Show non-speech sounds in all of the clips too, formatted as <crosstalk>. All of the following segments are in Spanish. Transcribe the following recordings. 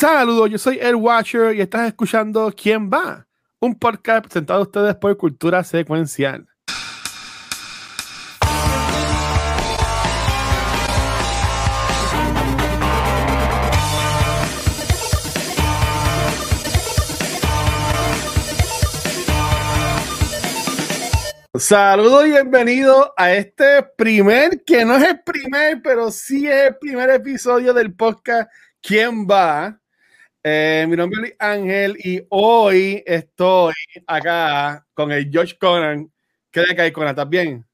Saludos, yo soy El Watcher y estás escuchando ¿Quién va? Un podcast presentado a ustedes por Cultura Secuencial. Saludos y bienvenido a este primer, que no es el primer, pero sí es el primer episodio del podcast ¿Quién va? Eh, mi nombre es Ángel y hoy estoy acá con el George Conan. ¿Qué de hay, Conan? ¿Estás bien?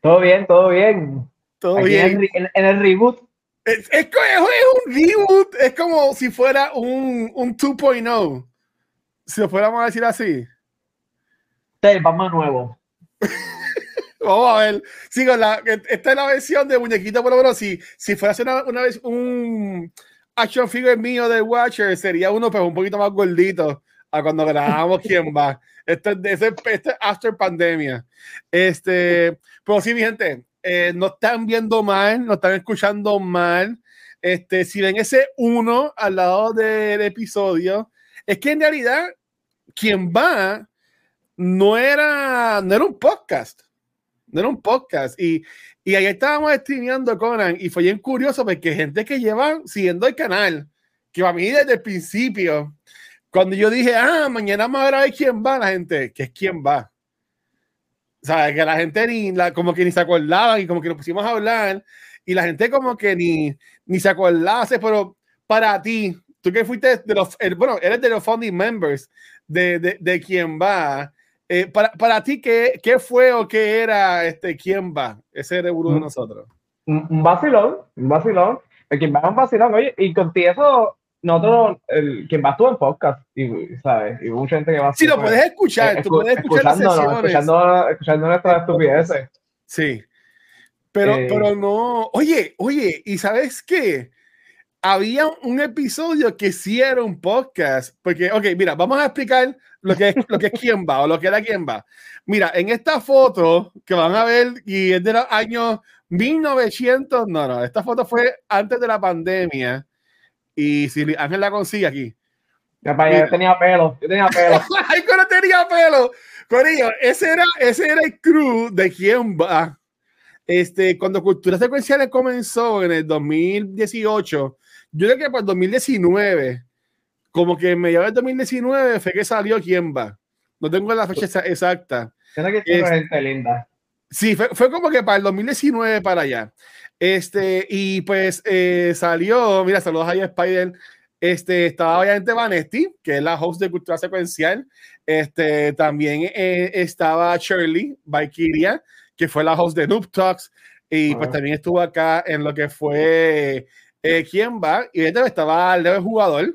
Todo bien, todo bien. Todo bien. En, el reboot. Es, es, un reboot, es como si fuera un, un 2.0. Si lo fuéramos a decir así. Sí, vamos nuevo. <laughs> Vamos a ver. Sigo, la, esta es la versión de muñequito, por lo menos. Si, si fuera una, una vez un action figure mío de Watcher, sería uno, pero un poquito más gordito a cuando grabamos <laughs> quién va. Este, este, este after pandemia. Este, pero sí, mi gente, eh, no están viendo mal, no están escuchando mal. Este, si ven ese uno al lado del episodio, es que en realidad, quien va no era, no era un podcast. No era un podcast. Y, y ahí estábamos streameando Conan y fue bien curioso porque gente que lleva siguiendo el canal, que a mí desde el principio, cuando yo dije, ah, mañana vamos a ver quién va, la gente, que es quién va. O sea, que la gente ni, la, como que ni se acordaba y como que nos pusimos a hablar y la gente como que ni, ni se acordaba, pero para ti, tú que fuiste de los, bueno, eres de los founding members de, de, de quién va, eh, para, para, ti, ¿qué, ¿qué, fue o qué era este quién va? Ese uno de nosotros. Un, vacilón, un vacilón. El quien va es un vacilón, oye, y contigo eso, nosotros, el quien va estuvo en podcast, y, ¿sabes? Y mucha gente que va Sí, lo puedes escuchar, tú puedes escuchar escuchando, escuchando nuestras estupideces. Sí. Pero, eh, pero no, oye, oye, ¿y sabes qué? había un episodio que sí era un podcast, porque, ok, mira, vamos a explicar lo que es, lo que es quién va o lo que era quién va. Mira, en esta foto que van a ver, y es de los años 1900, no, no, esta foto fue antes de la pandemia, y si Ángel la consigue aquí. Ya, yo tenía pelo, yo tenía pelo. <laughs> Ay, no tenía pelo. Corillo, ese era, ese era el crew de quién va. Este, cuando Cultura Secuenciales comenzó en el 2018, yo creo que para el 2019, como que en medio del 2019 fue que salió quién va. No tengo la fecha exacta. que es, gente linda. Sí, fue, fue, como que para el 2019 para allá. Este, y pues eh, salió, mira, saludos ahí a Spider. Este, estaba obviamente Vanesti, que es la host de Cultura Secuencial. Este, también eh, estaba Shirley Valkyria, que fue la host de Noob Talks. Y pues también estuvo acá en lo que fue eh, quién va. Y este estaba el jugador,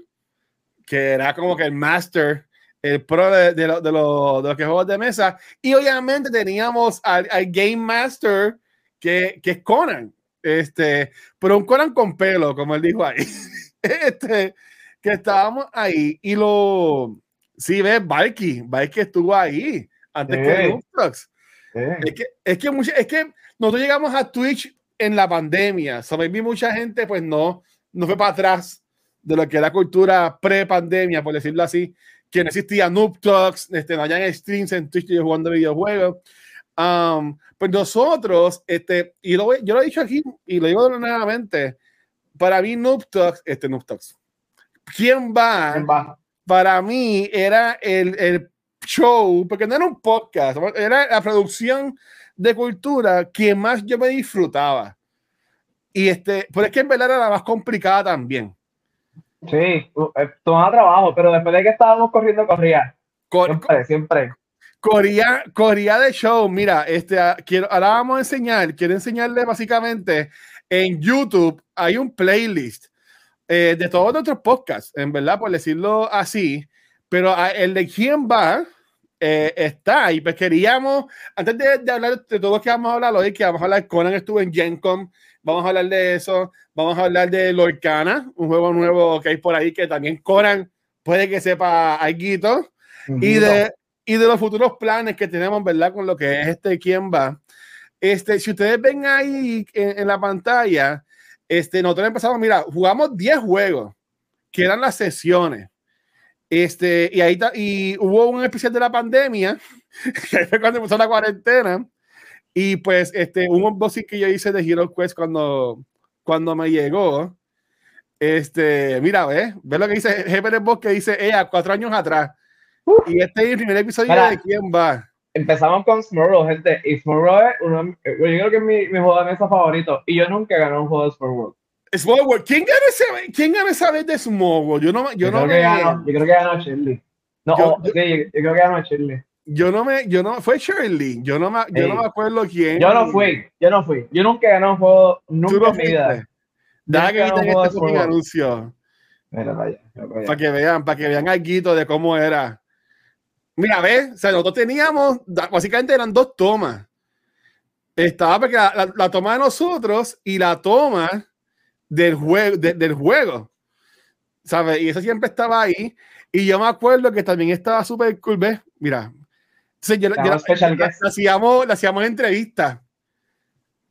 que era como que el master, el pro de, de, de, de los que juegos de mesa. Y obviamente teníamos al, Game Master, que, que, es Conan. Este, pero un Conan con pelo, como él dijo ahí. <laughs> este, que estábamos ahí. Y lo. Sí, ves, Valky. Valky estuvo ahí antes que. Es que, es que, es que nosotros llegamos a Twitch en la pandemia. Maybe mucha gente pues no, no fue para atrás de lo que era cultura pre-pandemia, por decirlo así, que no existía Noob Talks, este, no hayan streams en Twitch jugando videojuegos. Um, pues nosotros, este, y lo, yo lo he dicho aquí y lo digo nuevamente, para mí Noob Talks, este Noob Talks, ¿quién va? ¿Quién va? Para mí era el, el show, porque no era un podcast, era la producción de cultura que más yo me disfrutaba. Y este, pero es que en verdad era la más complicada también. Sí, eh, tomaba trabajo, pero después de que estábamos corriendo, corría. siempre, siempre. Corría, corría de show. Mira, este, ah, quiero, ahora vamos a enseñar, quiero enseñarle básicamente en YouTube hay un playlist eh, de todos nuestros podcasts, en verdad, por decirlo así, pero ah, el de quién va, eh, está. Y pues queríamos, antes de, hablar de todo lo que vamos a hablar hoy, que vamos a hablar, Conan estuvo en Gencom, vamos a hablar de eso, vamos a hablar de Lorcana, un juego nuevo que hay por ahí que también Conan puede que sepa algo, y de, y de los futuros planes que tenemos, ¿verdad? Con lo que es este quién va. Este, si ustedes ven ahí en, en la pantalla, este, nosotros empezamos, mira, jugamos 10 juegos que eran las sesiones. Este, y ahí y hubo un especial de la pandemia, <laughs> que fue cuando empezó la cuarentena. Y pues, este, un unboxing que yo hice de Hero Quest cuando, cuando me llegó. Este, mira, ve, ve lo que dice Jefe Boss que dice ella cuatro años atrás. y este es el primer episodio de quién va. Empezamos con Smurl, gente. Y Smurl es uno, yo creo que es mi, mi juego de mesa favorito. Y yo nunca gané un juego de Smurl. Small World. ¿Quién gana ese, ¿quién gana esa vez de Small World? Yo no, yo, yo no creo que ganó, Yo creo que ganó Shirley. No, yo, oh, sí, yo, creo que ganó Shirley. Yo no me, yo no, fue Shirley. Yo no me, yo no me acuerdo quién. Yo no fui, yo no fui. Yo nunca gané un juego, nunca no en mi vida. Deja que quiten este fucking anuncio. Mira, vaya, vaya. Para que vean, para que vean algo de cómo era. Mira, ve, o sea, nosotros teníamos, básicamente eran dos tomas. Estaba porque la, la, la toma de nosotros y la toma del juego, del juego. ¿Sabes? Y eso siempre estaba ahí. Y yo me acuerdo que también estaba súper cool, ¿ves? Mira. Entonces yo, le hacíamos, hacíamos entrevistas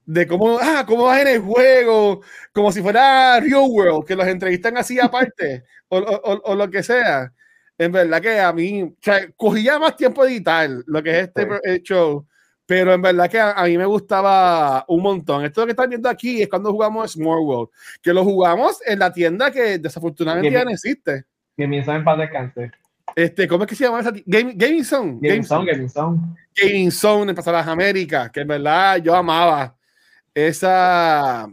de cómo, ah, cómo vas en el juego, como si fuera Real World, que los entrevistan así aparte, o, o, o, lo que sea. En verdad que a mí, o sea, cogía más tiempo editar lo que es este show, pero en verdad que a, mí me gustaba un montón. Esto que están viendo aquí es cuando jugamos Small World, que lo jugamos en la tienda que desafortunadamente ya no existe. Gaming Zone en paz descanse. Este, ¿Cómo es que se llama esa Game, Gaming Zone. Gaming Zone, Gaming Zone. Gaming Zone en Pasadas Américas, que en verdad yo amaba esa,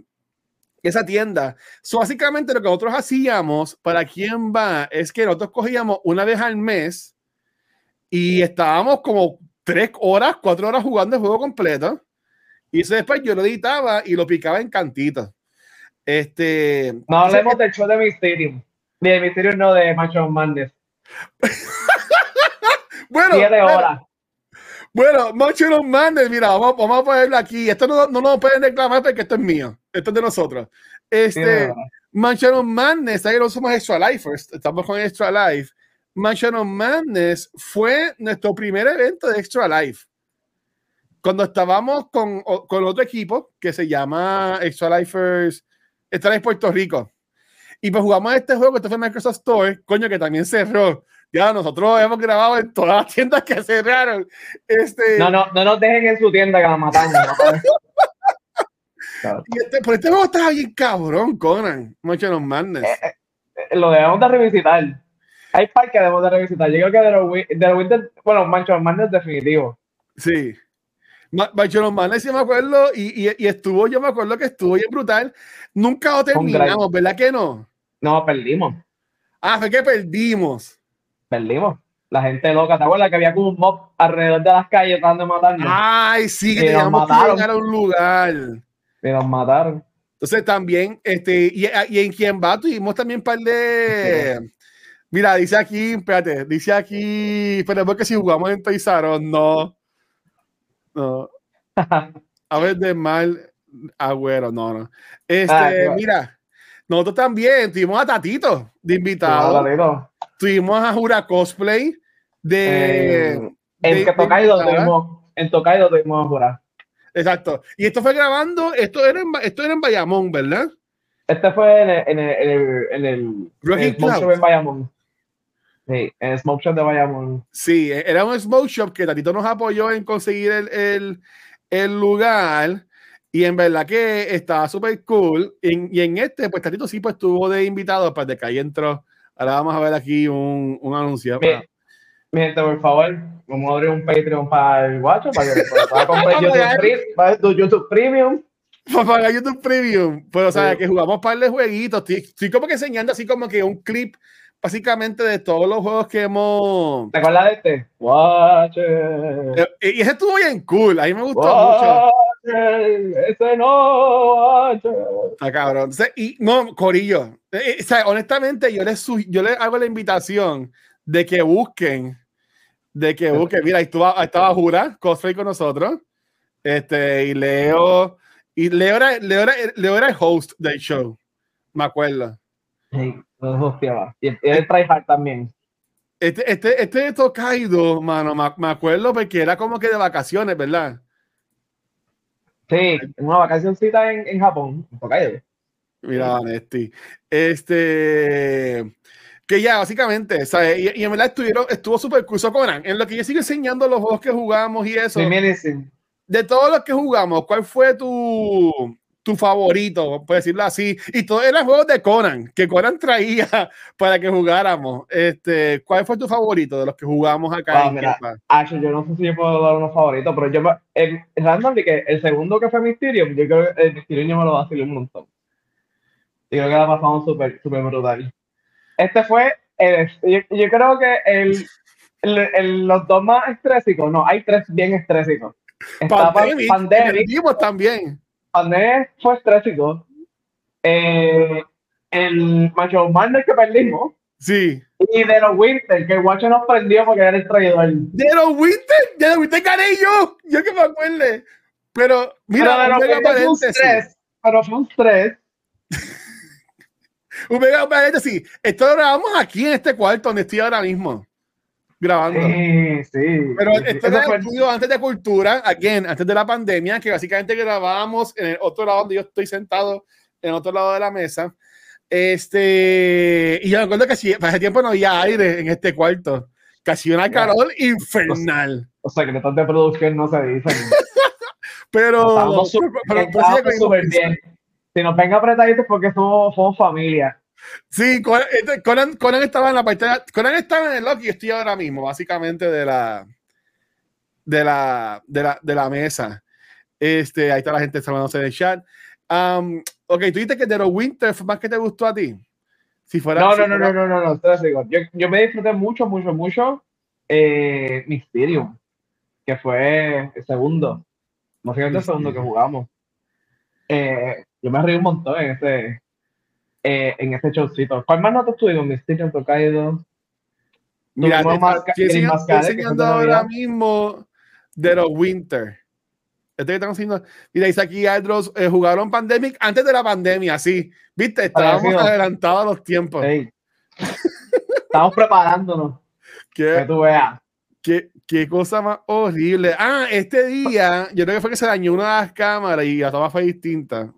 esa tienda. So, básicamente lo que nosotros hacíamos para quien va es que nosotros cogíamos una vez al mes y estábamos como tres horas, cuatro horas jugando el juego completo. Y eso después yo lo editaba y lo picaba en cantitos. Este. No hablemos del show de Mysterium. De Mysterium, no de Macho Mandes. <laughs> bueno. Siete horas. Bueno, Macho Mandes, mira, vamos, vamos, a ponerlo aquí. Esto no, no nos pueden reclamar porque esto es mío. Esto es de nosotros. Este. Manchester Madness, ahí no somos Extra Life estamos con Extra Life. Of Madness fue nuestro primer evento de Extra Life. Cuando estábamos con, con otro equipo que se llama Extra Lifers, Extra Life Puerto Rico. Y pues jugamos este juego, este fue Microsoft Store, coño, que también cerró. Ya nosotros hemos grabado en todas las tiendas que cerraron. Este... No, no, no nos dejen en su tienda que la matan. <laughs> y este, por este juego estaba bien cabrón, Conan. Mansion of Madness. Eh, eh, lo debemos de revisitar hay par que debemos de revisitar. Yo creo que de los, de los Winter, bueno, Mancho Man es definitivo. Sí. Mancho Man, sí me acuerdo, y, y, y, estuvo, yo me acuerdo que estuvo bien brutal. Nunca lo terminamos, ¿verdad que no? No, perdimos. Ah, fue que perdimos. Perdimos. La gente loca, ¿te acuerdas que había como un mob alrededor de las calles tratando de matarnos? Ay, sí, que teníamos que llegar a un lugar. Y nos mataron. Entonces también, este, y, y en quien va, tuvimos también un par de, <laughs> Mira, dice aquí, espérate, dice aquí, pero porque si jugamos en Toizaron, no. No. <laughs> A ver, de mal agüero, no, no. Este, ah, mira, nosotros también tuvimos a Tatito de invitado. tuvimos a Jura Cosplay de. Eh, en de, Tokaido tuvimos, en Tokaido tuvimos a Jura. Exacto. Y esto fue grabando, esto era en, esto era en Bayamón, ¿verdad? Este fue en el, en el, en el, en el, en el en Bayamón. Sí, en Smoke Shop de Bayamón. Sí, era un Smoke Shop que Tatito nos apoyó en conseguir el, el, el lugar. Y en verdad que estaba súper cool. y en este, pues Tatito sí pues estuvo de invitado, pues de que ahí entró. Ahora vamos a ver aquí un, un anuncio. Mi, mi, gente, por favor, vamos a abrir un Patreon para el guacho, para que <laughs> pueda comprar YouTube, para YouTube Premium. Para pagar YouTube Premium. Pues, o sea, que jugamos par de jueguitos. Estoy como que enseñando así como que un clip básicamente de todos los juegos que hemos. ¿Te acuerdas de este? Watch eh, Y ese estuvo bien cool, a mí me gustó mucho. Ese no, Está cabrón. y no, Corillo. Eh, eh, honestamente, yo les, yo les hago la invitación de que busquen. De que busquen. Mira, ahí estaba, estaba Jura, cosplay con nosotros. Este, y Leo. Y Leo era, Leo, era, Leo era el host del show. Me acuerdo. Sí. Y el tryhard también. Este, este, este de Tokaido, mano, me, acuerdo porque era como que de vacaciones, ¿verdad? Sí, una vacacioncita en, en Japón, en Tokaido. Mira, Vanesti. Este. Que ya, básicamente, ¿sabes? Y, y en verdad estuvieron, estuvo súper curso Conan. En lo que yo sigo enseñando los juegos que jugamos y eso. De todos los que jugamos, ¿cuál fue tu, tu favorito, por decirlo así? Y todos eran juegos de Conan, que Conan traía <laughs> para que jugáramos. Este, ¿Cuál fue tu favorito de los que jugamos acá? Ah, mira, yo no sé si yo puedo dar uno favorito, pero yo, el, random que el segundo que fue Mysterium, yo creo que el Mysterium me lo va a hacer un montón. Y creo que la pasamos súper, súper brutal. Este fue, el, yo, yo, creo que el, el, los dos más estrésicos, no, hay tres bien estrésicos. Pandemic, Pandemic también. Pandemic fue estrésico. Eh, el Macho Man que perdimos. Sí. Y de los Winter, que el Guacho nos prendió porque era el traidor. De los Winter, de los Winter gané yo. Yo que me acuerde. Pero, mira, pero de fue un stress, pero fue un stress. <laughs> un mega paréntesis. Esto lo grabamos aquí en este cuarto donde estoy ahora mismo grabando. Sí, sí. Pero esto era el estudio antes de cultura, again, antes de la pandemia, que básicamente grabábamos en el otro lado donde yo estoy sentado, en otro lado de la mesa. Este, y yo me acuerdo que si para ese tiempo no había aire en este cuarto, casi una calor infernal. O sea, que secretos de producción no se dicen. pero, súper bien. Si nos venga apretaditos porque somos, somos familia. Sí, este, Conan, Conan, estaba en la parte. Conan estaba en el lock y estoy ahora mismo, básicamente, de la. De la, de la, de la mesa. Este, ahí está la gente saludándose en el chat. Um, ok, tú dices que The Winter fue más que te gustó a ti. Si fuera, no, si no, no, no, no, no, no, no, yo, yo me disfruté mucho, mucho, mucho eh, Mysterium, que fue el segundo, no sé el segundo que jugamos. Eh, yo me reí un montón en ese, eh, en ese showcito. ¿Cuál más notas tuvimos? Mysterium, Tokaido. Mira, te, estoy enseñando ahora mismo de los Winter. Este que estamos haciendo. Mira, dice aquí Aldros, eh, jugaron Pandemic antes de la pandemia, sí. Viste, estábamos adelantados a los tiempos. Estamos preparándonos. Que tú veas. Qué, qué, cosa más horrible. Ah, este día, yo creo que fue que se dañó una de las cámaras y la toma fue distinta.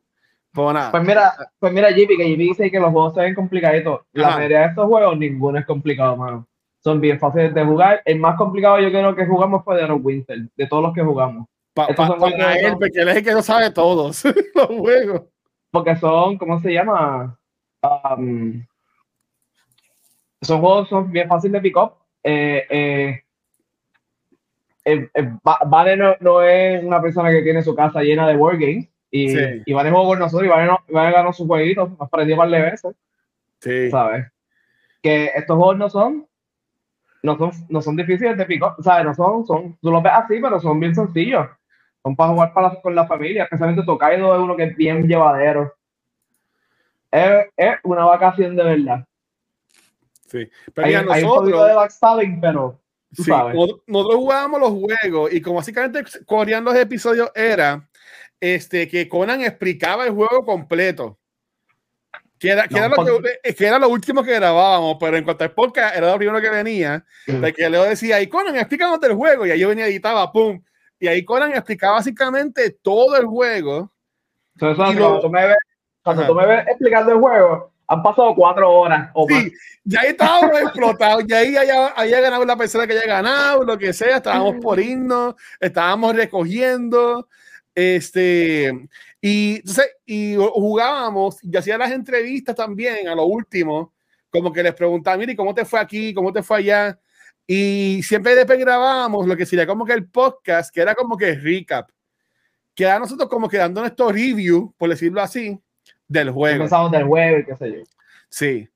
Pues, pues mira, pues mira, JP, que JP dice que los juegos se ven complicaditos. La mayoría de estos juegos, ninguno es complicado, mano. Son bien fáciles de jugar. El más complicado yo creo que jugamos fue de los Winter, de todos los que jugamos. Pa, pa, para él, porque él es el que no sabe todos <laughs> los juegos. Porque son, ¿cómo se llama? Um, son juegos son bien fáciles de pick up. Eh, eh, eh vale no, no, es una persona que tiene su casa llena de wargames y, sí. y van a jugar con nosotros y van a, van a ganar sus jueguitos. Nos pareció par de veces. Sí. ¿Sabes? Que estos juegos no son. No son, no son difíciles de pico, ¿sabes? No son, son, tú los ves así, pero son bien sencillos. Son para jugar para, con la familia, especialmente Tokaido es uno que es bien llevadero. Es, es una vacación de verdad. Sí, pero hay, nosotros, hay un poquito de backstabbing, pero sí, nosotros jugábamos los juegos y como básicamente corrían los episodios era este, que Conan explicaba el juego completo. Que era, que, era lo que, que, era, lo último que grabábamos, pero en cuanto a podcast era lo primero que venía. De que Leo decía, y Conan, explícanos del juego. Y ahí yo venía editaba, pum. Y ahí Conan explicaba básicamente todo el juego. Entonces, cuando, lo... tú me ves, cuando tú me ves explicando el juego, han pasado cuatro horas o sí, ya estábamos <laughs> explotados, ya ahí había, ganado la persona que haya ganado, lo que sea, estábamos por irnos, estábamos recogiendo, este, y, entonces, y jugábamos, y hacía las entrevistas también a lo último, como que les preguntaba, mire, ¿cómo te fue aquí? ¿Cómo te fue allá? Y siempre después grabábamos lo que sería como que el podcast, que era como que recap, que era nosotros como que dando nuestro review, por decirlo así, del juego. Empezamos del juego qué sé yo. Sí.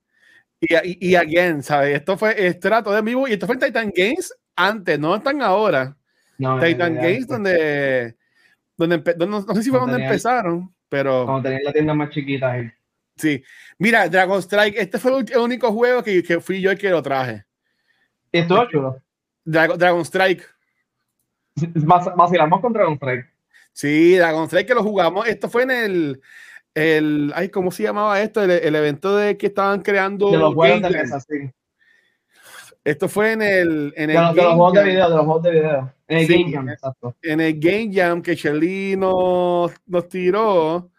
Y, y, y again, ¿sabes? Esto fue, esto era todo en vivo y esto fue en Titan Games antes, no están ahora. No, Titan Games, donde donde, no, sé si fue donde empezaron, pero. Cuando tenían la tienda más chiquita ahí. Sí. Mira, Dragon Strike, este fue el único juego que, que fui yo el que lo traje. ¿Y estuvo chulo? Dragon, Dragon Strike. <laughs> Vacilamos con Dragon Strike. Sí, Dragon Strike que lo jugamos. Esto fue en el. el ay, ¿Cómo se llamaba esto? El, el evento de que estaban creando. De los juegos de mesa, sí. Esto fue en el. En el de, los, juegos de video, de los juegos de video. En el Game Jam, exacto. En el Game Jam que Shelly nos, nos tiró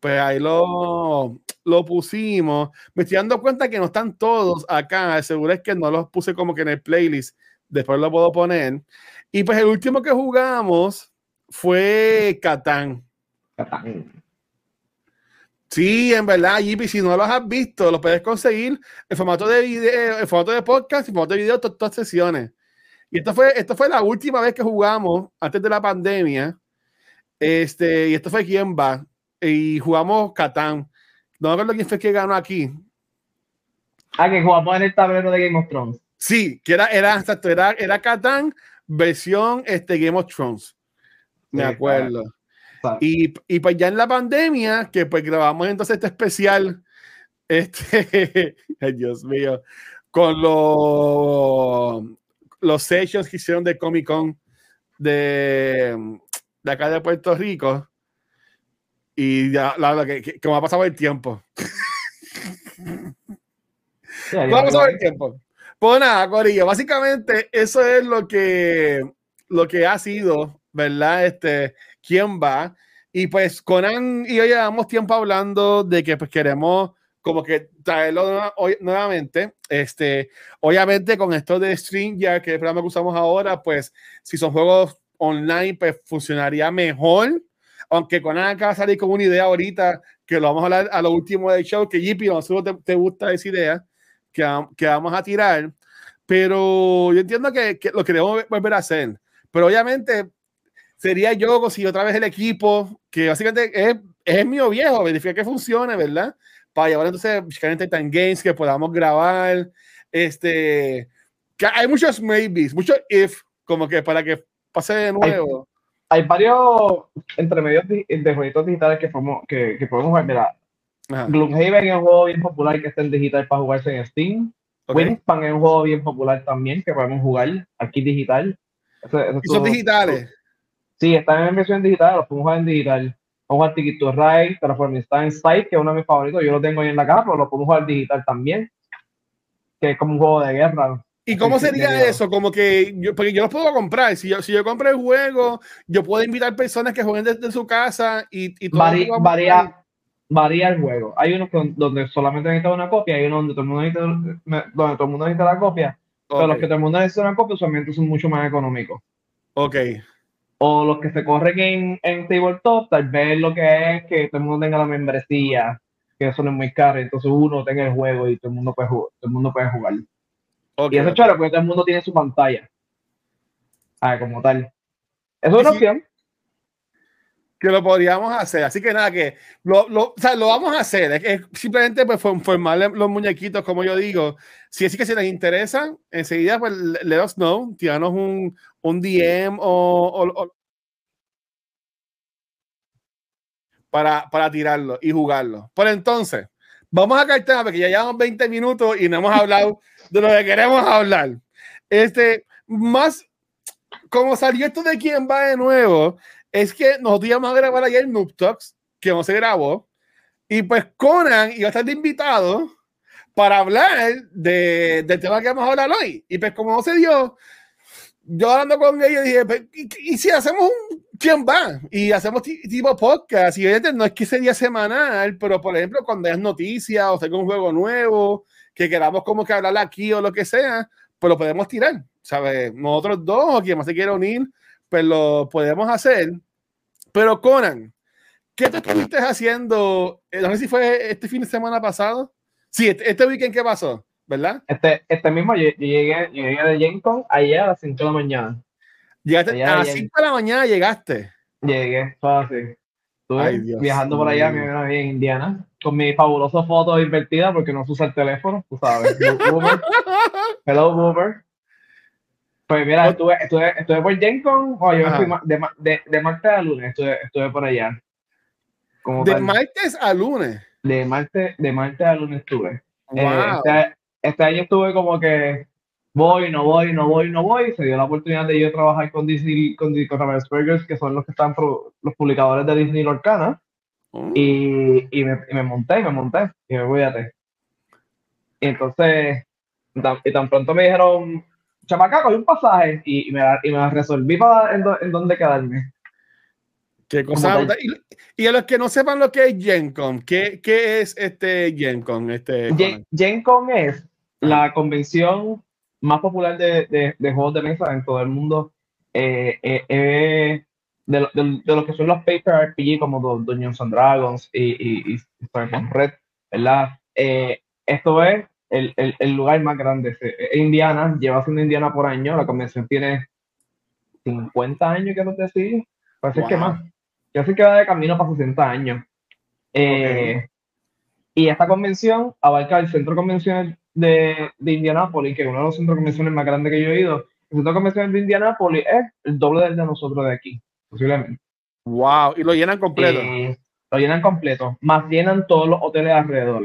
pues ahí lo, lo pusimos. Me estoy dando cuenta que no están todos acá. Seguro es que no los puse como que en el playlist. Después lo puedo poner. Y pues el último que jugamos fue Catán. Catán. Sí, en verdad, JP, si no los has visto, los puedes conseguir en formato de video, en formato de podcast, en formato de video, todas, sesiones. Y esto fue, esto fue la última vez que jugamos antes de la pandemia. Este, y esto fue quién va. Y jugamos Catán. No me acuerdo quién fue que ganó aquí. Ah, que jugamos en el tablero de Game of Thrones. Sí, que era, era, era, era Catán versión este, Game of Thrones. Me Sí, acuerdo. claro. Y, y pues ya en la pandemia, que pues grabamos entonces este especial, este, <laughs> Dios mío, con los, los sessions que hicieron de Comic Con de, de acá de Puerto Rico. Y ya, la verdad, que, que, que me ha pasado el tiempo. Sí, ahí Vamos a va. ver el tiempo. Pues nada, Corillo, básicamente eso es lo que, lo que ha sido, ¿verdad? Este, quién va. Y pues Conan y yo llevamos tiempo hablando de que pues queremos como que traerlo nuevamente. Este, obviamente con esto de StreamYard, que es el programa que usamos ahora, pues si son juegos online, pues funcionaría mejor. Aunque Conan acaba de salir con una idea ahorita, que lo vamos a hablar a lo último del show, que JP, no sé si te, te gusta esa idea, que, que vamos a tirar. Pero yo entiendo que, que lo queremos volver a hacer. Pero obviamente sería yo si otra vez el equipo, que básicamente es, es mío viejo, verificar que funcione, ¿verdad? Para llevar entonces básicamente Time Games que podamos grabar. Este, que hay muchos maybes, muchos if, como que para que pase de nuevo. Hay varios entremedios di- de jueguitos digitales que podemos, que, que podemos jugar. Mira, Ajá, Gloomhaven es un juego bien popular que está en digital para jugarse en Steam. ok. Wingspan es un juego bien popular también que podemos jugar aquí digital. Ese- ese es Y son su- digitales. Sí, están en versión digital, los podemos jugar en digital. Vamos a jugar Ticket to Ride, Terraforming Site, que es uno de mis favoritos. Yo lo tengo ahí en la casa, pero lo podemos jugar digital también. Que es como un juego de guerra. ¿Y cómo sería eso? Como que yo, porque yo los puedo comprar. Si yo, si yo compro el juego, yo puedo invitar personas que jueguen desde su casa y, y jugamos ahí. varía, varía el juego. Hay unos que- donde solamente necesita una copia, hay unos donde todo el mundo necesita, donde todo el mundo necesita la copia, pero los que todo el mundo necesita una copia usualmente son mucho más económicos. ok. O los que se corren en, en tabletop, tal vez lo que es que todo el mundo tenga la membresía, que eso no es muy caro, entonces uno tenga el juego y todo el mundo puede jugar. Todo el mundo puede jugar. Y eso es chévere porque todo el mundo tiene su pantalla. Ah, como tal. Eso es una opción. Que lo podríamos hacer. Así que nada, que lo, lo, o sea, lo vamos a hacer. Es, es simplemente pues, form- formar los muñequitos, como yo digo. Si es que si les interesa, enseguida, pues le- let us know. Tiranos un, un DM o, o- o- para, para tirarlo y jugarlo. Por entonces, vamos a caer tema porque ya llevamos 20 minutos y no hemos hablado de lo que queremos hablar. Este, más, como salió esto de quién va de nuevo, es que nosotros íbamos a grabar ayer Noob Talks, que no se grabó, y pues Conan iba a estar de invitado para hablar de, del tema que vamos a hablar hoy. Y pues como no se dio, yo hablando con ellos dije, pues, ¿y, y si hacemos un quién va? Y hacemos ti- tipo podcast, y obviamente no es que sería semanal, pero por ejemplo cuando hay noticias o tenga un juego nuevo, que queramos como que hablar aquí o lo que sea, pues lo podemos tirar, ¿sabes? Nosotros dos o quien más se quiera unir, pues lo podemos hacer. Pero Conan, ¿qué te estuviste haciendo? Eh, No sé si fue este fin de semana pasado. Sí, este, este weekend, ¿qué pasó? ¿Verdad? Este, este mismo, yo, yo llegué, yo llegué de Gen Con ayer a las 5 de la mañana. Llegaste a las allá. 5 de la mañana, llegaste. Llegué, así. Estuve Ay, Dios viajando por allá, vieron ahí en Indiana, con mi fabulosa foto invertida porque no se usa el teléfono, tú sabes. <laughs> Hello, Boomer. Pues mira, estuve, estuve, estuve por Gen Con, o yo Ajá. fui de, de, de martes a lunes, estuve, estuve por allá. Como De martes a lunes. de martes, de martes a lunes estuve. Eh, Wow. este, este año estuve como que voy, no voy, no voy, no voy. Se dio la oportunidad de yo trabajar con Disney, con, con Burgers, que son los que están pro- los publicadores de Disney Lorcana. Mm. Y, y, me, y me monté, me monté. Y me cuídate. Y entonces, tan, y tan pronto me dijeron, chamaca, cogí un pasaje. Y, y me, la- y me la resolví para en, do- en dónde quedarme. Qué cosa. Y, a los que no sepan lo que es GenCon, ¿qué, qué es este GenCon? Este, Gen, GenCon es la convención más popular de, de, de, juegos de mesa en todo el mundo. Eh, eh, eh de, de, de, lo que son los paper RPG como Dungeons and Dragons y, y, y Red, ¿verdad? Eh, esto es el, el, el, lugar más grande. Indiana, lleva siendo Indiana por año, la convención tiene 50 años, quiero decir, parece que más. Yo sé que va de camino para 60 años. Eh, y esta convención abarca el centro de convenciones de, de Indianápolis, que es uno de los centros de convenciones más grandes que yo he ido. El centro de convenciones de Indianápolis es el doble del de nosotros de aquí, posiblemente. Wow, y lo llenan completo. Eh, lo llenan completo, más llenan todos los hoteles alrededor.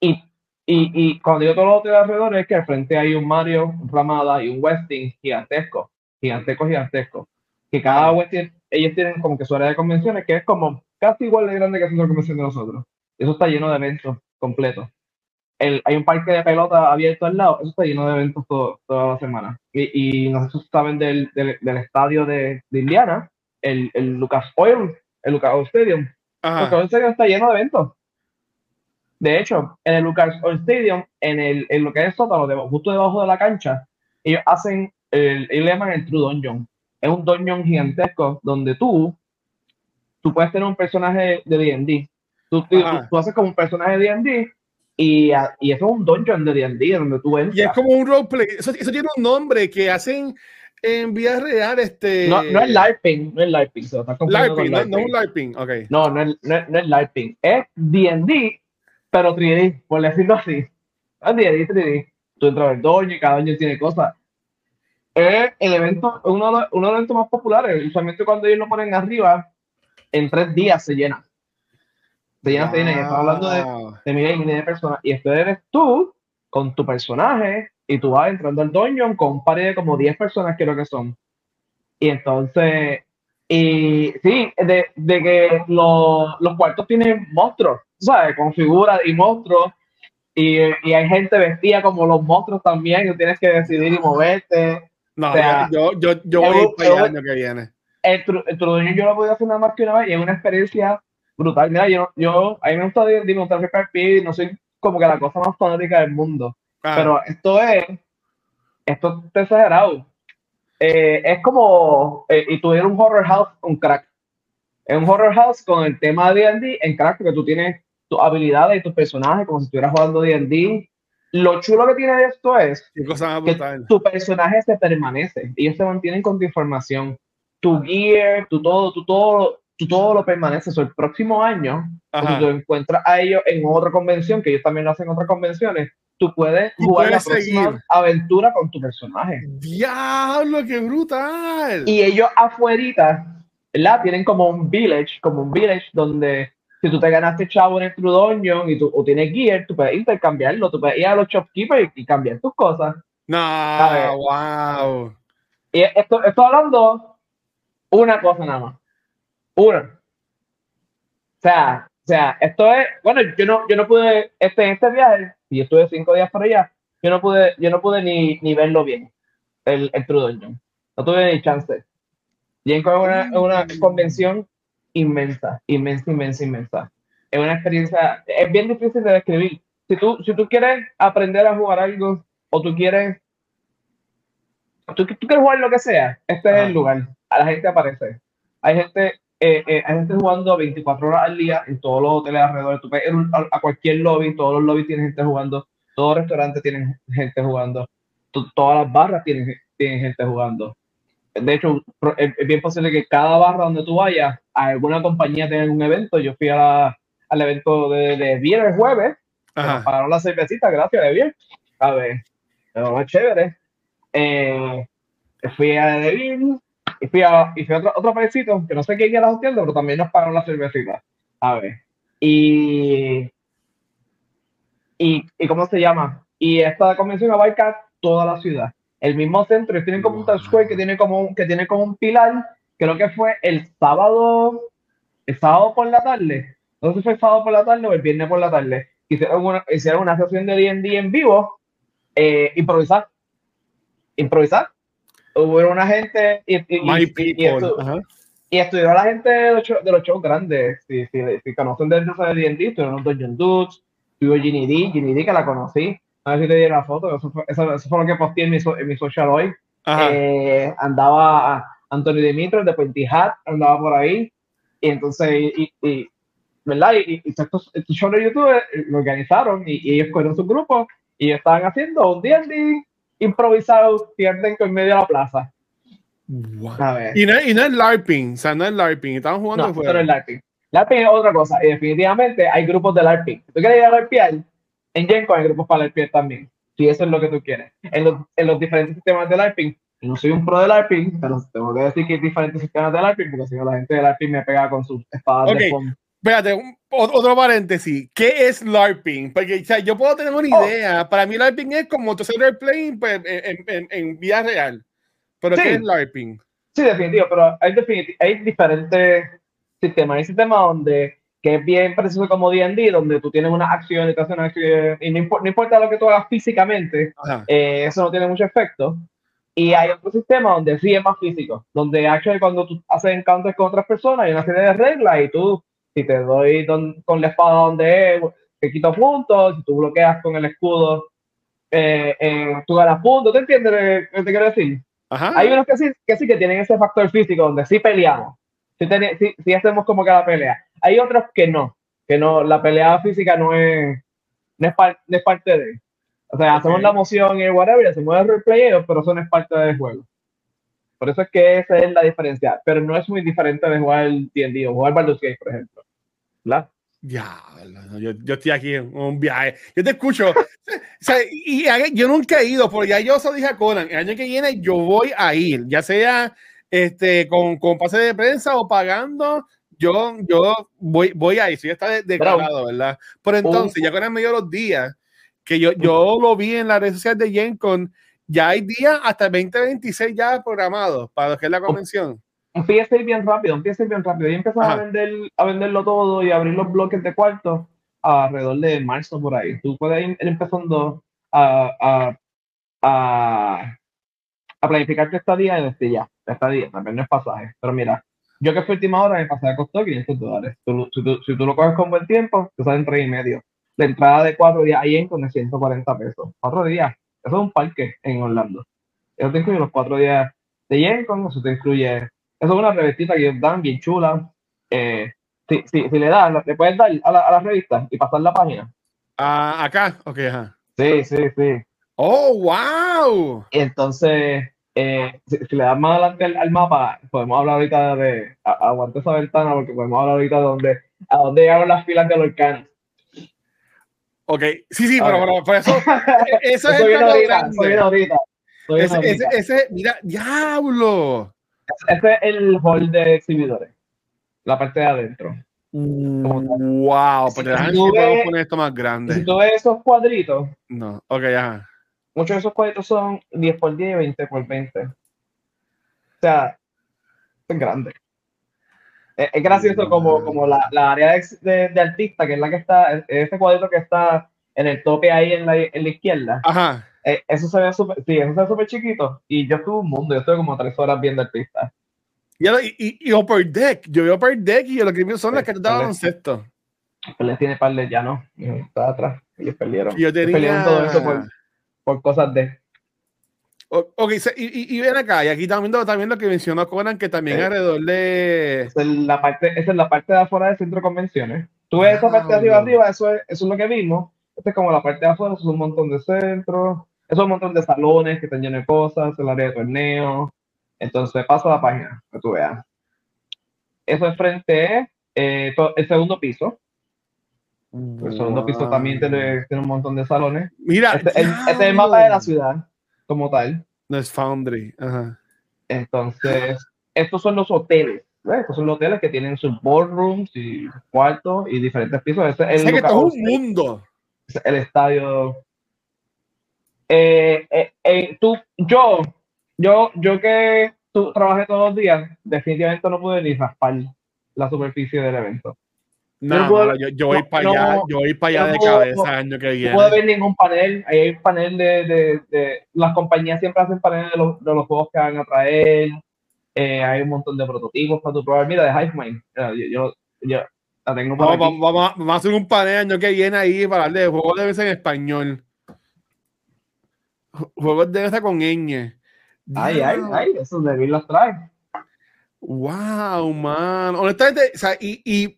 Y, y, y cuando digo todos los hoteles alrededor es que al frente hay un Mario, un Ramada y un Westin gigantesco, gigantesco, gigantesco. Que cada Westin, ellos tienen como que su área de convenciones, que es como casi igual de grande que el centro de convención de nosotros. Eso está lleno de eventos completos. El, hay un parque de pelota abierto al lado, eso está lleno de eventos todo, toda la semana. Y, y no sé si saben del, del, del estadio de, de, Indiana, el, el Lucas Oil, el Lucas Oil Stadium. Ajá. Lucas Oil Stadium está lleno de eventos. De hecho, en el Lucas Oil Stadium, en, el, en lo que es sótano, de, justo debajo de la cancha, ellos hacen, el, ellos le llaman el True Dungeon. Es un dungeon gigantesco donde tú, tú puedes tener un personaje de D&D. Tú, tú, tú, haces como un personaje de D&D y, y, eso es un dungeon de D&D donde tú entras. Y es como un roleplay. Eso, eso tiene un nombre que hacen en vía real, este. No, no es LARPing, no es LARPing. So, LARPing, no, no, es LARPing, ok. No, no es, no, no es LARPing. Es DD, pero 3D, por decirlo así. Es D&D 3D. Tú entras al doño y cada doño tiene cosas. Es el evento, uno de, uno de los eventos más populares. Usualmente cuando ellos lo ponen arriba, en tres días se llena. Se llena, wow. se llena. Y estamos hablando de, de miles y miles de personas. Y esto eres tú con tu personaje y tú vas entrando al dungeon con un par de como 10 personas creo que son. Y entonces, y sí, de, de que lo, los cuartos tienen monstruos, ¿sabes? Con figuras y monstruos. Y, y, hay gente vestida como los monstruos también, que tienes que decidir y moverte. No, o sea, yo, yo, yo voy ir para el año que viene. El, el yo lo voy a hacer nada más que una vez y es una experiencia brutal. Mira, yo, yo a mí me gusta disfrutar de no soy como que la cosa más fanática del mundo. Ah. Pero esto es, esto es exagerado. Eh, es como, eh, y tuviera un horror house, un crack. Es un horror house con el tema de D&D en crack, porque tú tienes tus habilidades y tus personajes como si estuvieras jugando D&D. Lo chulo que tiene esto es que tu personaje se permanece. Ellos se mantienen con tu información. Tu gear, tu todo, tu todo, tu todo lo permanece. Eso el próximo año, cuando tú encuentras a ellos en otra convención, que ellos también lo hacen en otras convenciones, tú puedes jugar puedes la próxima seguir. aventura con tu personaje. ¡Diablo, qué brutal! Y ellos afuerita, ¿verdad? Tienen como un village, como un village donde si tú te ganaste chavo en el True Dungeon y tú o tienes gear, tú puedes intercambiarlo, tú puedes ir a los shopkeepers y, y cambiar tus cosas. No, wow. Y esto, estoy hablando una cosa nada más. Una. O sea, o sea, esto es, bueno, yo no, yo no pude, este, este viaje, y yo estuve cinco días por allá, yo no pude, yo no pude ni, ni verlo bien, el, el True Dungeon. No tuve ni chance. Y es una, una convención inmensa, inmensa, inmensa, inmensa. Es una experiencia, es bien difícil de describir. Si tú, si tú quieres aprender a jugar algo, o tú quieres, tú, tú quieres jugar lo que sea, este Ajá. es el lugar. A la gente aparece. Hay gente eh, eh, hay gente jugando 24 horas al día en todos los hoteles alrededor. Tú puedes ir a, cualquier lobby, todos los lobbies tienen gente jugando, todos los restaurantes tienen gente jugando, todas las barras tienen, tienen gente jugando. De hecho, es, es, bien posible que cada barra donde tú vayas, alguna compañía tenga un evento. Yo fui a la, al evento de, de el jueves, pagaron la cervecita, gracias de Beer. A ver, pero más chévere. Eh, fui a de y fui a, y fui a otro, otro paísito, que no sé quién era la hostiendo, pero también nos pagaron la cervecita. A ver. Y, y, y. ¿Cómo se llama? Y esta convención abarca toda la ciudad. El mismo centro, ellos tienen como un Times Square que tiene como un, que tiene como un pilar. Creo que fue el sábado. El sábado por la tarde. No sé si fue el sábado por la tarde o el viernes por la tarde. Hicieron una, hicieron una sesión de D&D en vivo. Eh, improvisar. Improvisar hubo una gente y, y, y, y, esto, Y estuvieron la gente de los, shows, de los shows grandes. Si, si, si conocen de de D&D, estuvieron Dungeon Dudes, estuvo Ginny D, Ginny D que la conocí. A ver si te dieron la foto, eso fue, eso, fue lo que posté en mi, en mi social hoy. Eh, andaba Anthony Dimitro de Pointy Hat, andaba por ahí. Y entonces, y, ¿verdad? Y, estos, estos shows de YouTube eh, lo organizaron y, y ellos fueron su grupo y estaban haciendo un D&D improvisado, pierden en medio de la plaza. Y, no, y no es LARPing, o sea, no es LARPing, estaban jugando no, no es LARPing. LARPing es otra cosa, y definitivamente hay grupos de LARPing. ¿Tú quieres ir a LARPear? En Genco hay grupos para LARPear también, si eso es lo que tú quieres. En los, en los diferentes sistemas de LARPing, no soy un pro de LARPing, pero tengo que decir que hay diferentes sistemas de LARPing, porque si no la gente de LARPing me pega con sus espadas de fondo. Espérate, otro paréntesis. ¿Qué es LARPing? Porque o sea, yo puedo tener una oh. idea. Para mí LARPing es como tu hacer playing pues, en, en, en, vida real. Pero ¿qué es LARPing? Sí, definitivo, pero hay, hay diferentes sistemas. Hay sistemas donde que es bien parecido como D&D, donde tú tienes una acción y te haces una acción y no, importa lo que tú hagas físicamente, eh, eso no tiene mucho efecto. Y hay otro sistema donde sí es más físico, donde actually cuando tú haces encounters con otras personas hay una serie de reglas y tú si te doy con la espada donde es, te quito puntos, si tú bloqueas con el escudo, eh, eh, tú ganas puntos, ¿te entiendes lo que te quiero decir? Hay unos que sí, que sí que tienen ese factor físico donde sí peleamos, sí, hacemos como cada pelea. Hay otros que no, que no, la pelea física no es, no es, parte de. O sea, hacemos la moción y whatever, hacemos el replay, pero eso no es parte del juego. Por eso es que esa es la diferencia. Pero no es muy diferente de jugar el D&D o jugar Baldur's Gate, por ejemplo. ¿Verdad? Ya, yo, yo, estoy aquí en un viaje. Yo te escucho. <laughs> o sea, y, yo nunca he ido, porque ya yo se dije a Conan, el año que viene yo voy a ir, ya sea este, con, con pase de prensa o pagando, yo, yo voy, voy a ir. Si ya está declarado, ¿verdad? Pero entonces, ya Conan me dio los días que yo, yo lo vi en las redes sociales de GenCon, ya hay días hasta el 2026 ya programados para lo que es la convención empieza a ir bien rápido, empieza a ir bien rápido. Y empezó a, vender, a venderlo todo y abrir los bloques de cuarto alrededor de marzo por ahí. Tú puedes ir empezando a, a, a, a planificar tu estadía y decir ya, estadía, también no es pasaje. Pero mira, yo que fui última hora, mi pasaje costó 500 dólares. si, tú, si, tú, lo coges con buen tiempo, te salen 3 y medio. La entrada de 4 días ahí en con 140 pesos. 4 días. Eso es un parque en Orlando. Eso te incluye los 4 días de Yencon, eso te incluye eso es una revistita que dan bien chula. Eh, si, si, si, le das, le puedes dar a la, a la, revista y pasar la página. Ah, acá, ok, ajá. Sí, sí, sí. Oh, wow. entonces, eh, si, le das más adelante al, mapa, podemos hablar ahorita de. aguante esa ventana porque podemos hablar ahorita de dónde, a dónde llegaron las filas de canos. Ok, sí, sí, pero, pero, por eso. <laughs> eso es el ahorita, ahorita. Ese, ese, ese, mira, diablo. Ese es el hall de exhibidores. La parte de adentro. Wow, pero déjame si podemos poner esto más grande. Si tú ves esos cuadritos. No, ok, ya. Muchos de esos cuadritos son 10 por 10 y 20 por 20. O sea, es grande. Es, gracioso como, como la, la área de, de, artista, que es la que está, ese cuadrito que está en el tope ahí en la, en la izquierda. Ajá eh, eso se ve súper, sí, eso se ve súper chiquito. Y yo estuve un mundo, yo estuve como tres horas viendo el pista. Y, y, y, Upper Deck, yo vi Upper Deck y lo que vi son las que te daban sexto. les tiene par de ya no, está atrás, ellos perdieron. Yo tenía... Perdieron todo eso por, por cosas de. ok, y, y, ven acá, y aquí también, también lo que mencionó Conan, que también alrededor de. Esa es, la parte, esa es la parte de afuera del centro de convenciones. Tú ves esa parte de arriba, arriba, eso es, eso es lo que vimos. Esta es como la parte de afuera, eso es un montón de centros es un montón de salones que están llenos de cosas, el área de torneo. Entonces, paso a la página para que tú veas. Eso es frente eh, el segundo piso. El segundo piso también tiene, un montón de salones. Mira, este, este, es el mapa de la ciudad, como tal. No es Foundry. Ajá. Entonces, estos son los hoteles. Estos son los hoteles que tienen sus boardrooms y cuartos y diferentes pisos. Este es el que todo un mundo. El estadio eh, eh, eh, tú, yo, yo, yo que tú trabajé todos los días, definitivamente no pude ni raspar la superficie del evento. No, yo, voy para allá, yo voy para allá de cabeza año que viene. No puede ver ningún panel, hay un panel de, de, de, las compañías siempre hacen paneles de los, de los juegos que van a traer. Eh, hay un montón de prototipos para tu probar. Mira, de HiveMind. Yo, yo, yo la tengo por Vamos, vamos, vamos, vamos a hacer un panel año que viene ahí para hablar de juegos de mesa en español. Ju- Juegos de mesa con ñ. Ay, ay, ay, esos de los trae. Wow, man. Honestamente, o sea, y, y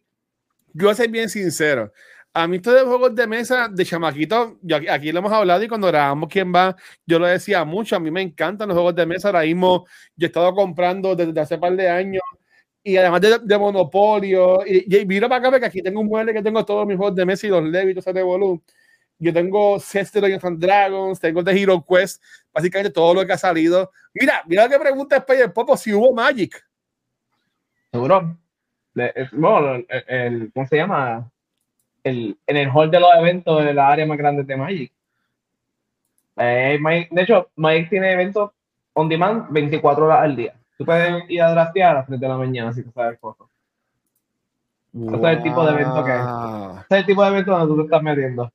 yo voy a ser bien sincero. A mí estos de juegos de mesa de chamaquito, yo aquí, aquí lo hemos hablado y cuando grabamos quién va, yo lo decía mucho, a mí me encantan los juegos de mesa, ahora mismo yo he estado comprando desde hace par de años y además de, de Monopolio, y, y mira para acá porque aquí tengo un mueble que tengo todos mis juegos de mesa y los Lego y todo ese revolú. Yo tengo sets de and Dragons, tengo de Hero Quest, básicamente todo lo que ha salido. Mira, mira lo que pregunta Spider Popo si hubo Magic. Seguro. Es- bueno, el, ¿cómo se llama? El, en el hall de los eventos de la área más grande de Magic. Eh, de hecho, Magic tiene eventos on demand 24 horas al día. Tú puedes ir a draftear a las 3 de la mañana si tú sabes cosas. Ese es el tipo de evento que es. Wow. Ese es el tipo de evento donde tú te estás metiendo.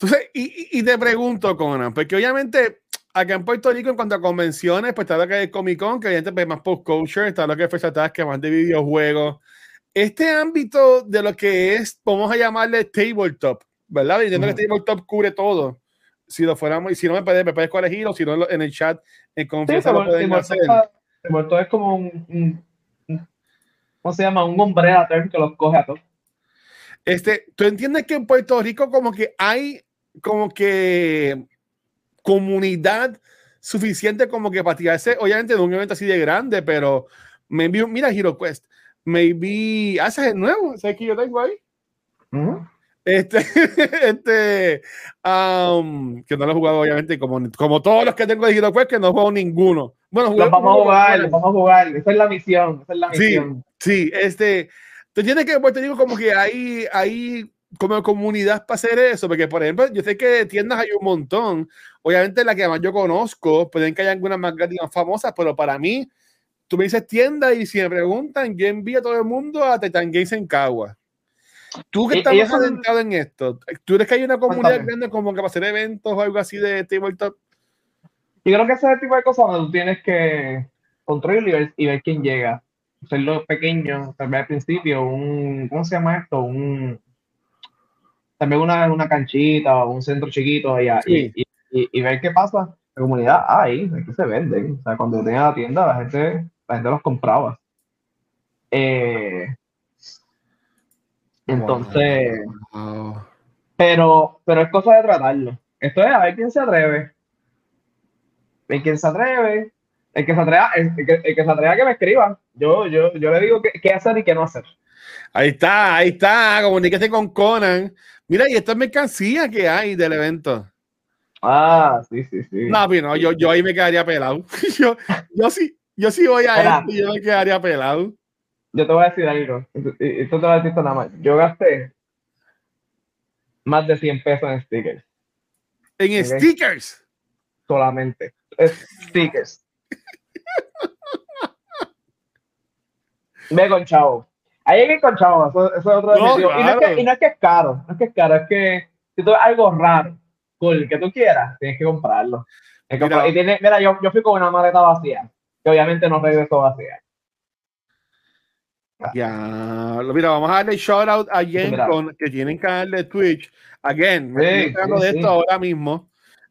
Entonces, y, y- te pregunto, Conan, porque obviamente acá en Puerto Rico, en cuanto a convenciones, pues está lo que es Comic Con, que obviamente es más post-culture, está lo que es Fecha Atrás, que es más de videojuegos. Este ámbito de lo que es, vamos a llamarle tabletop, ¿verdad? Ujú. que tabletop cubre todo. Si lo fuéramos, y si no me puedes, me puedes corregir, o si no en el chat, en Sí, confianza lo pueden hacer. Timor es como un, un- un- ¿cómo se llama? Un umbrella term que los coge a todos. Este, ¿tú entiendes que en Puerto Rico como que hay como que comunidad suficiente como que para tirarse, obviamente de un evento así de grande, pero maybe, mira Hero Quest, maybe, ah, ese es el nuevo, ese que yo tengo ahí. Ujú. Este, <laughs> este, um, que no lo he jugado obviamente como, como todos los que tengo de Hero Quest, que no jugado ninguno. Bueno, jugué Los vamos a jugar, los vamos a jugar. Esa es la misión, esa es la Sí, misión. sí, este, tú entiendes que en Puerto Rico como que hay, hay como comunidad para hacer eso, porque por ejemplo, yo sé que de tiendas hay un montón, obviamente la que más yo conozco, pueden que haya algunas más grandes y más famosas, pero para mí, tú me dices tienda y si me preguntan, yo envío a todo el mundo a Titan Games en Cagua. Tú que Y- estás más son- adentrado en esto, ¿tú crees que hay una comunidad grande como que para hacer eventos o algo así de tabletop? Yo creo que ese es el tipo de cosas donde tú tienes que construirlo y ver, y ver quién llega. Hacerlo pequeño, tal vez al principio, un, ¿cómo se llama esto? Un, también una, una canchita o un centro chiquito y, Sí. y, y, y ver qué pasa. La comunidad, ah, ahí, aquí se venden. O sea, cuando yo tenía la tienda, la gente, la gente los compraba. Eh, entonces, Wow. pero, pero es cosa de tratarlo. Esto es a ver quién se atreve. El quién se atreve. El que se atreva, el, el que, el que se atreva a que me escriba. Yo, yo, yo le digo qué, qué hacer y qué no hacer. Ahí está, ahí está, comuníquese con Conan. Mira, y esta es mercancía que hay del evento. Ah, sí, sí, sí. No, pero no, yo, yo ahí me quedaría pelado. <laughs> Yo, yo sí, yo sí voy a Mira. esto y yo me quedaría pelado. Yo te voy a decir algo. Esto te lo decir nada más. Yo gasté más de 100 pesos en stickers. En stickers. Solamente. Stickers. <laughs> Ve con chavo. Ahí hay que ir con chavo. Eso, eso es otro No, definitivo. y, no es claro. que, y no es que es caro. No es que es caro. Es que si tú ves algo raro, cool, que tú quieras, tienes que comprarlo. Que Mira. comprar- y tiene, mira, yo, yo fui con una maleta vacía. Que obviamente no regresó vacía. Ya, lo- mira, vamos a darle shout out a Jen Mira. con, que tienen canal de Twitch. Again, me Sí, estoy sí, de sí. esto ahora mismo.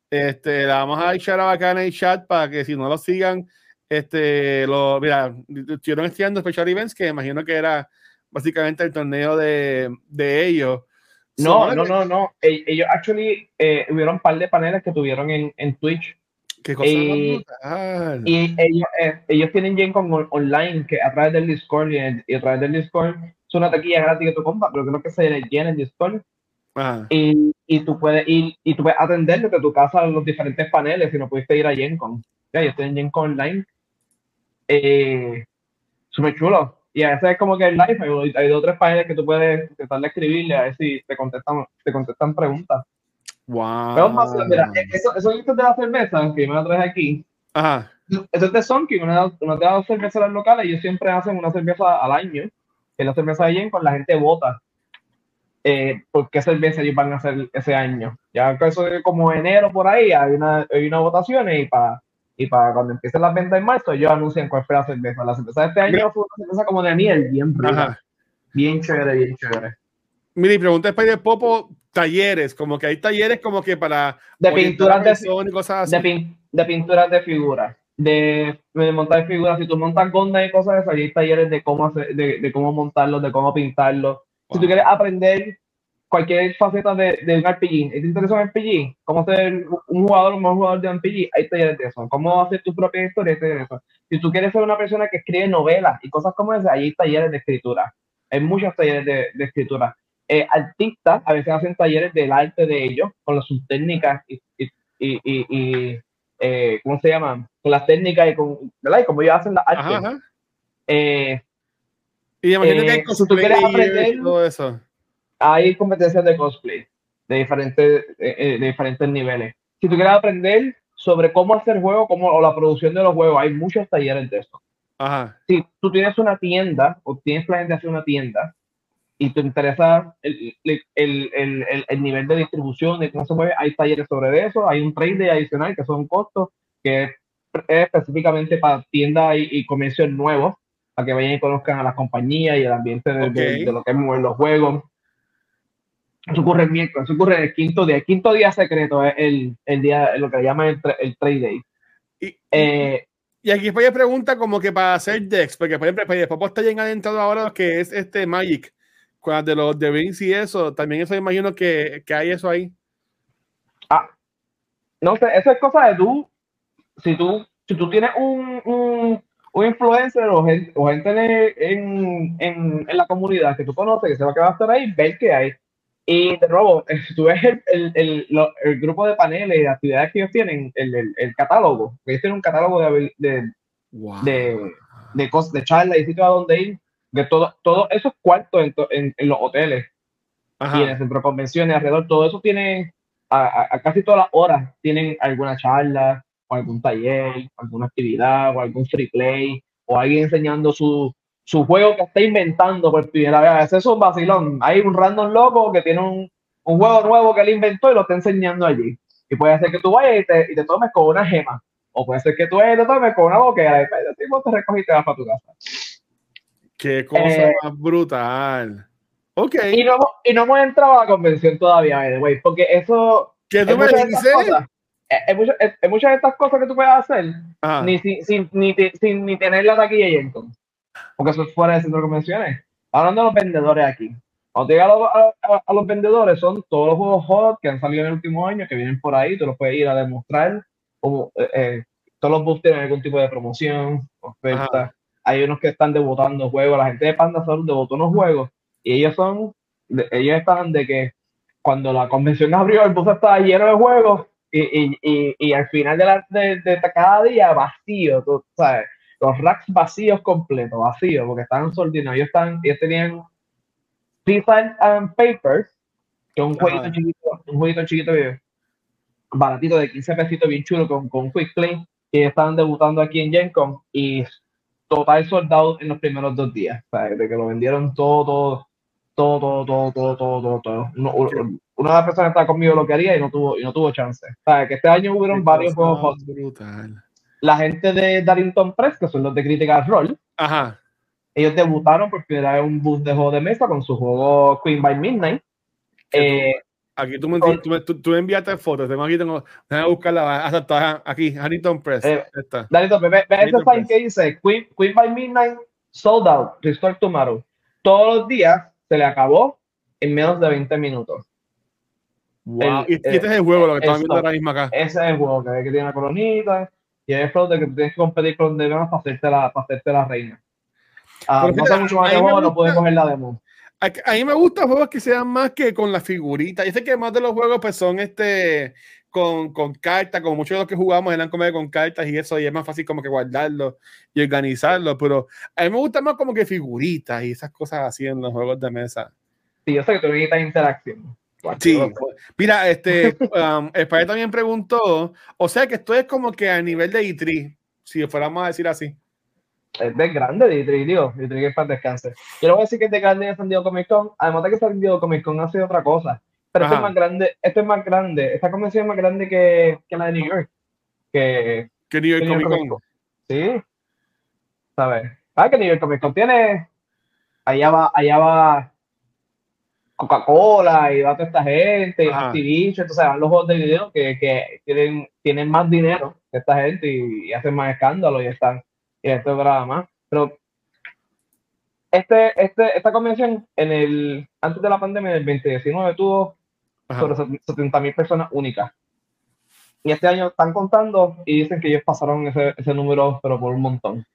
Este, le vamos a dar shout out acá en el chat para que si no lo sigan, este, lo, mira, estuvieron estudiando Special Events, que imagino que era básicamente el torneo de, de ellos. No, So, no, no, no. Ellos, actually, eh, hubieron un par de paneles que tuvieron en, en Twitch. Qué cosa más Y- ellos, eh, ellos tienen Gen Con on- online, que a través del Discord y, el- y a través del Discord es una taquilla gratis que tú compras, pero creo que se llena en Discord. Y, y tú puedes ir y tú puedes atender desde tu casa los diferentes paneles si no pudiste ir a Gen Con. Ya, yo estoy en Gen Con online. Eh, Súper chulo. Y a veces es como que el live, hay, hay dos o tres paneles que tú puedes intentar de escribirle a ver si te contestan, te contestan preguntas. Wow. Pero más, mira, eso, eso de la cerveza que me lo traes aquí, Ajá. eso es de Sonky, una, una de las cerveceras locales, ellos siempre hacen una cerveza al año, que es la cerveza de Jen, con la gente vota eh, por qué cerveza ellos van a hacer ese año. Ya que eso es como enero por ahí, hay una, hay una votación y para y para cuando empiecen las ventas en marzo, ellos anuncian cuál fue la cerveza. La cerveza de este año fue una cerveza como de miel, bien rica. Bien chévere, bien chévere. Mira, y pregunta Spider Popo, talleres, como que hay talleres como que para... De pinturas de, cosas así. De, pinturas de figuras, de, montar figuras. Si tú montas gondas y cosas así, hay talleres de cómo, hacer, de, de cómo montarlos, de cómo pintarlos. Si tú quieres aprender cualquier faceta de, de un RPG. ¿Te interesa un RPG? ¿Cómo ser un jugador, un buen jugador de RPG? Hay talleres de eso. ¿Cómo hacer tu propia historia? Hay eso. Si tú quieres ser una persona que escribe novelas y cosas como esas, hay talleres de escritura. Hay muchos talleres de, de escritura. Eh, artistas a veces hacen talleres del arte de ellos, con sus técnicas y, y, y, y eh, ¿cómo se llaman? Con las técnicas y con, ¿verdad? Y como ellos hacen la arte. Eh, y imagino que hay si tú quieres aprender todo eso hay competencias de cosplay de diferentes, de, diferentes niveles. Si tú quieres aprender sobre cómo hacer juegos cómo, o la producción de los juegos, hay muchos talleres de eso. Si tú tienes una tienda o tienes planes de hacer una tienda y te interesa el, el, el, el, nivel de distribución, de cómo se mueve, hay talleres sobre eso, hay un trade adicional que son costos que es específicamente para tiendas y, y comercios nuevos, para que vayan y conozcan a las compañías y el ambiente de, de lo que es mover los juegos. Eso ocurre el miércoles, eso ocurre el quinto día. El quinto día secreto es el, el día, lo que le llaman el, el trade day. Y, eh, y aquí pregunta como que para hacer decks, porque por ejemplo, después está bien adentrado ahora lo que es este Magic, de los de Rings y eso, también eso imagino que, que hay eso ahí. Ah, no sé, eso es cosa de tú, si tú, si tú tienes un, un, un influencer o gente, o gente en, en, en, la comunidad que tú conoces, que se va a quedar ahí, ver que hay. Y de nuevo, <laughs> tú ves el, el, el, grupo de paneles y de actividades que ellos tienen, el, el catálogo, ellos tienen un catálogo de, de, de, de, cosas, de charlas y sitios a donde ir, de todo, todo esos cuartos en, en, los hoteles. Y en el centro de convenciones alrededor, todo eso tiene, a, a, casi todas las horas, tienen alguna charla, o algún taller, alguna actividad, o algún free play, o alguien enseñando su, su juego que está inventando por primera vez. Ese es un vacilón. Hay un random loco que tiene un, un, juego nuevo que él inventó y lo está enseñando allí. Y puede ser que tú vayas y te, y te tomes con una gema. O puede ser que tú vayas y te tomes con una boquera. Y te recogiste y te vas para tu casa. Qué cosa eh, más brutal. Ok. Y no, y no hemos entrado a la convención todavía, güey, porque eso. ¿Qué tú me dices? Hay muchas, muchas, de estas cosas que tú puedes hacer ni sin, sin, ni, sin, ni tener la taquilla y entonces porque eso es fuera de centro de convenciones. Hablando de los vendedores aquí. Cuando llega a, los vendedores, son todos los juegos hot que han salido en el último año, que vienen por ahí, tú los puedes ir a demostrar. Como, eh, eh, todos los booths tienen algún tipo de promoción, oferta. Hay unos que están debutando juegos. La gente de Panda Salud debutó unos juegos y ellos son, ellos están de que cuando la convención <laughs> abrió, el bus estaba lleno de juegos y, y, y, y al final de, la, de, de, cada día vacío, tú sabes los racks vacíos completos, vacíos, porque estaban soldados. Ellos, ellos tenían Pizza and Papers, que es un jueguito chiquito, un jueguito chiquito baratito de 15 pesitos, bien chulo, con, con Quick Play, que estaban debutando aquí en GenCon y total soldado en los primeros dos días. O sea, de que lo vendieron todo, todo, todo, todo, todo, todo, todo, todo. Uno, una de las personas estaba conmigo lo quería y no tuvo, y no tuvo chance. O sea, que este año hubieron varios juegos brutal la gente de Darrington Press, que son los de Critical Role, Ajá. ellos debutaron porque era un bus de juego de mesa con su juego Queen by Midnight. Eh, aquí tú me, tú, tú, enviaste fotos, tengo aquí, tengo, déjame buscarla, hasta aquí, Darrington Press. Eh, Darrington, ve, ve ese sign que dice Queen, Queen by Midnight, sold out, restore tomorrow. Todos los días se le acabó en menos de 20 minutos. Wow. y, este es el juego, lo que estamos viendo ahora mismo acá. Ese es el juego, que, que tiene la coronita y hay flow de que tienes que competir con demás para hacerte la, para hacerte la reina. Ah, no sé mucho más de juego, no puedes coger la demo. A, mí me gustan juegos que sean más que con la figurita. Yo sé que más de los juegos pues son este con, con cartas, como muchos de los que jugamos eran como con cartas y eso, y es más fácil como que guardarlo y organizarlo, pero a mí me gusta más como que figuritas y esas cosas así en los juegos de mesa. Sí, yo sé que tú necesitas interacción. Sí, mira, este, um, también preguntó, o sea que esto es como que a nivel de E3, si fuéramos a decir así. Es de grande de E3, digo, E3 que es para descanse. Yo no voy a decir que es de grande de San Diego Comic Con, además de que San Diego Comic Con hace otra cosa, pero esto es más grande, esto es más grande, esta convención es más grande que, que la de New York, que, Que New York Que New York Comic Con. Sí. ¿Sabes? ¿Sabes que New York Comic Con tiene? Allá va, allá va Coca-Cola y va toda esta gente, y Ajá. Activision, entonces van los juegos de video que, que tienen, tienen más dinero que esta gente y, y hacen más escándalo y están, y esto graba más. Pero este, este, esta convención en el, antes de la pandemia, en el 2019, tuvo Ajá. sobre 70 mil personas únicas. Y este año están contando y dicen que ellos pasaron ese, ese número, pero por un montón.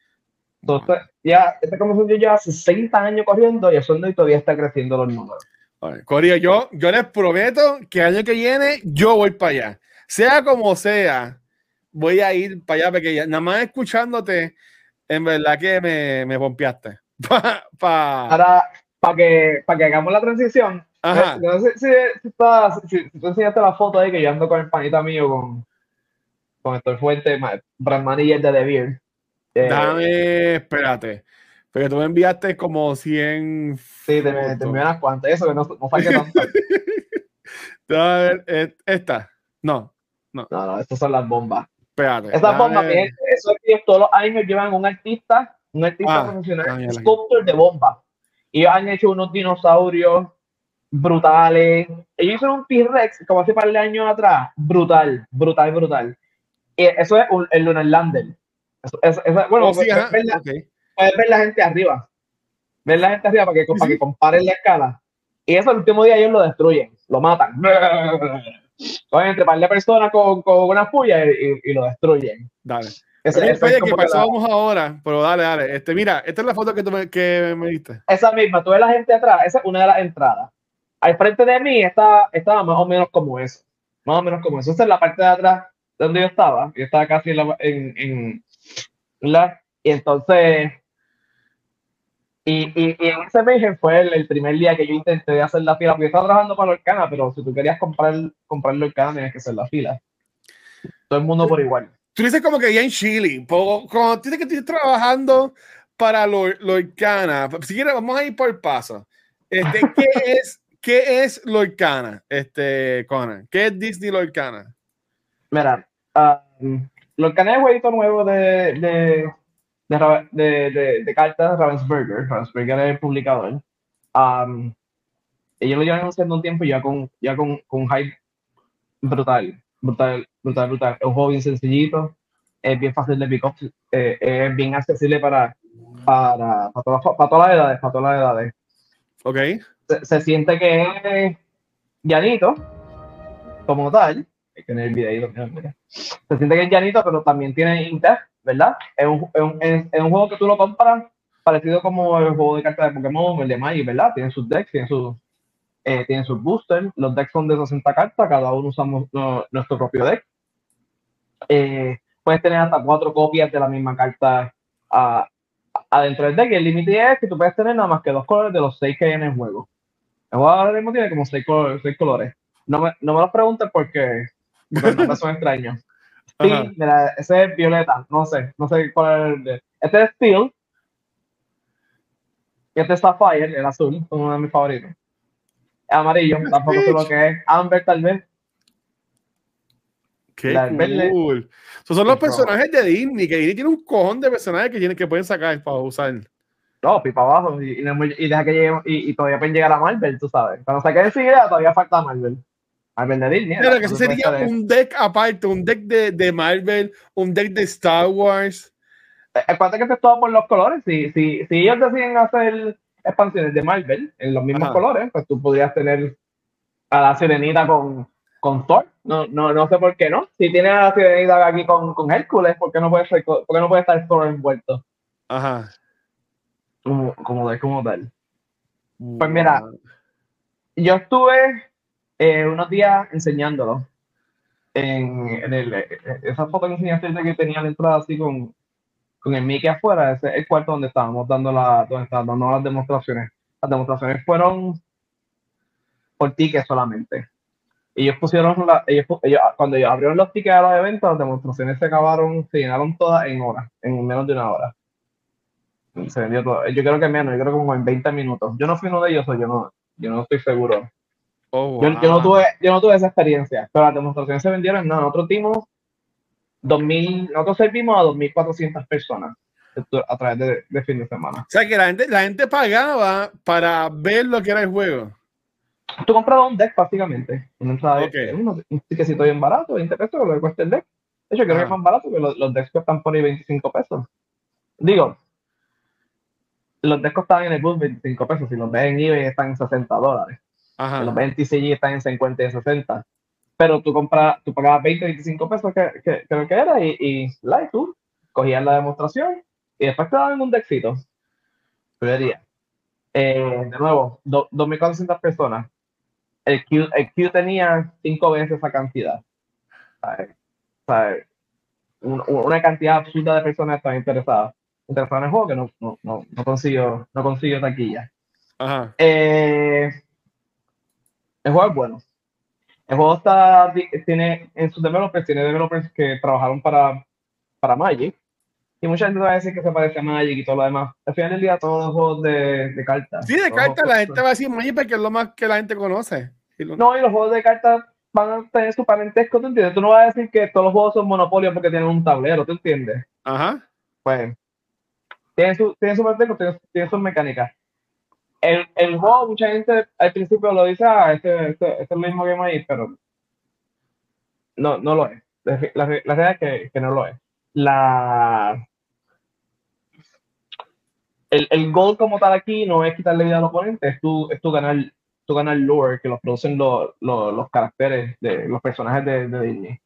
Entonces, ya, esta convención ya lleva 60 años corriendo y eso y todavía está creciendo los números. Corillo, yo, yo les prometo que el año que viene yo voy para allá. Sea como sea, voy a ir para allá porque ya- nada más escuchándote, en verdad que me, me pompeaste. <laughs> Pa, pa- Ahora, para que, para que hagamos la transición, Ajá. eh, no sé si, si, estás- si- si tú enseñaste la foto ahí que yo ando con el panita mío, con, con Héctor Fuente, brand manager de The Beer. Eh, Dame, espérate. Porque tú me enviaste como 100. Sí, te, te fotos. envié unas cuantas, eso que no, no saqué tanto. <laughs> A ver, eh, esta. No, No, no, estas son las bombas. espérate. Esas bombas, mi gente, eso es todos los años llevan un artista, un artista Ah, profesional, un sculptor de bombas. Y han hecho unos dinosaurios brutales. Ellos hicieron un T-Rex como hace par de años atrás. Brutal, brutal, brutal. Y eso es un- el Lunar Lander. Eso- eso- eso- bueno, Oh, sí, puedes, ajá, ver la, ok. Puedes ver la gente arriba. Ver la gente arriba para que, Sí, para que comparen la escala. Y eso el último día ellos lo destruyen, lo matan. <laughs> Cogen entre par de personas con, con una puya y, y- y lo destruyen. Dale. Ese- es que la- vamos ahora, pero dale, dale. Este, mira, esta es la foto que, tú me, que me diste. esa misma, tú ves la gente atrás, esa es una de las entradas. Al frente de mí está, estaba más o menos como eso. Más o menos como eso. Esa es la parte de atrás donde yo estaba. Yo estaba casi en la. En, en- la- y entonces. Y, y, y en ese mes fue el, el primer día que yo intenté hacer la fila, porque yo estaba trabajando para Lorcana, pero si tú querías comprar, comprar Lorcana tenías que hacer la fila. Todo el mundo por igual. Tú dices como que ya en Chile, cuando dices que estás trabajando para Lor- Lorcana, si quieres, vamos a ir por paso. Este, ¿qué <laughs> es, qué es Lorcana, este, Conan? ¿Qué es Disney Lorcana? Mira, um, Lorcana es el jueguito nuevo de, de, de, de, de, de cartas Ravensburger. Ravensburger es el publicador. Um, ellos lo llevan haciendo un tiempo ya con, ya con, con hype brutal, brutal, brutal, brutal. Es un juego bien sencillito, es bien fácil de pick up, eh, es bien accesible para, para, para, todas, para todas las edades, para todas las edades ¿Ok? se, se siente que es llanito, como tal. Que el videito, mira, mira. Se siente que es llanito, pero también tiene Inter, ¿verdad? Es un, es, es- un juego que tú lo compras parecido como el juego de cartas de Pokémon, el de Magic, ¿verdad? Tiene sus decks, tiene sus, eh, tiene sus boosters. Los decks son de 60 cartas, cada uno usamos no- nuestro propio deck. Eh, puedes tener hasta cuatro copias de la misma carta adentro del deck. El límite es que tú puedes tener nada más que dos colores de los seis que hay en el juego. El juego ahora mismo tiene como seis, col- seis colores. No me, no me los preguntes porque, porque son extraños. Mira, ese es violeta. No sé, no sé cuál es el de. Este es Steel. Y este es Sapphire, el azul, uno de mis favoritos. El amarillo, tampoco sé lo que es. Amber, tal vez. Qué La cool. Esos son los personajes de Disney, que Disney tiene un cojón de personajes que, tienen, que pueden sacar para usar. No, pipa abajo. Y, y, no- y deja que llegue. Y, y todavía pueden llegar a Marvel, tú sabes. Cuando saquen enseguida, todavía falta Marvel. Marvel de Disney. Pero ¿verdad? que sería ser- un deck aparte, un deck de, de Marvel, un deck de Star Wars. Eh, Acuérdate que esto es todo por los colores. Si, si, si ellos deciden hacer expansiones de Marvel en los mismos Ajá. colores, pues tú podrías tener a la sirenita con, con Thor. No, no, no sé por qué no. Si tienes a la sirenita aquí con, con Hércules, ¿por qué no puede, ser, por qué no puede estar Thor envuelto? Ajá. Como, como tal. Pues mira, Yo estuve eh, unos días enseñándolo. En, en el, eh, esa foto que enseñaste que tenía la entrada así con, con el Mickey afuera, ese es el cuarto donde estábamos dando, la, donde estábamos dando las demostraciones. Las demostraciones fueron por tickets solamente. Ellos pusieron, la, ellos, ellos- cuando ellos abrieron los tickets a los eventos, las demostraciones se acabaron, se llenaron todas en horas, en menos de una hora. Se vendió todo. Yo creo que menos, yo creo que como en 20 minutos. Yo no fui uno de ellos, o yo no, yo no estoy seguro. Oh, Yo, yo no tuve, yo no tuve esa experiencia, pero las demostraciones se vendieron. No, nosotros dimos 2000, nosotros servimos a 2.400 personas a través de, de, fin de semana. O sea que la gente, la gente pagaba para ver lo que era el juego. Tú comprabas un deck básicamente. okay. un, un tiquecito bien barato, 20 pesos, lo que cuesta el deck. De hecho, creo que es más barato que los, los decks cuestan por ahí 25 pesos. Digo, los decks costaban en el bus 25 pesos. Si los ves en eBay están en 60 dólares. Ajá. Los ves en TCG están en 50 y 60. Pero tú compras, tú pagabas 20, 25 pesos que, que, creo que era y, y like, tú cogías la demostración y después te daban un deckcito. Eh, de nuevo, 2.400 personas. El Q, el Q tenía 5 veces esa cantidad. una cantidad absurda de personas estaban interesadas, interesadas en el juego que no, no, no, no consiguió, no consiguió taquilla. Ajá. Eh, el juego es bueno. El juego está, tiene, en sus developers, tiene developers que trabajaron para, para Magic y mucha gente va a decir que se parece a Magic y todo lo demás. Al final del día, todos los juegos de, de cartas. Sí, de cartas, la gente va a decir Magic porque es lo más que la gente conoce. No, y los juegos de cartas van a tener su parentesco, ¿tú entiendes? Tú no vas a decir que todos los juegos son monopolios porque tienen un tablero, ¿tú entiendes? Ajá. Pues, tienen su, tienen su parentesco, tienen, tienen sus mecánicas. El, el, juego, mucha gente al principio lo dice, ah, este, este, este es el mismo Game ahí, pero no, no lo es. La, la, realidad es que, que no lo es la el, el gol como tal aquí no es quitarle vida al oponente, es tu, es tu ganar, tu ganar lore que los producen los, los, los caracteres de los personajes de, Disney.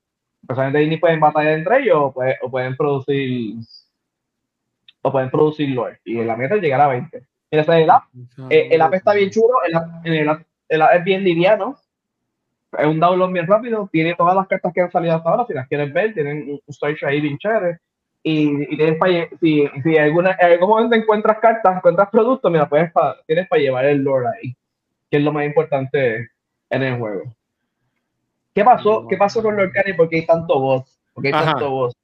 Los personajes de Disney pueden batallar entre ellos o, o pueden producir o pueden producir lore. Y la meta es llegar a 20. Mira, el app, eh, el app está bien chulo, el app, el, el app es bien liviano, es un download bien rápido, tiene todas las cartas que han salido hasta ahora, si las quieres ver, tienen un storage ahí bien chévere. Y, y tienes para si, si alguna, en algún momento encuentras cartas, encuentras productos, mira, puedes tienes para llevar el lore ahí, que es lo más importante en el juego. ¿Qué pasó? ¿Qué pasó con Lord Candy? porque hay tanto voz? Porque hay tanto voz?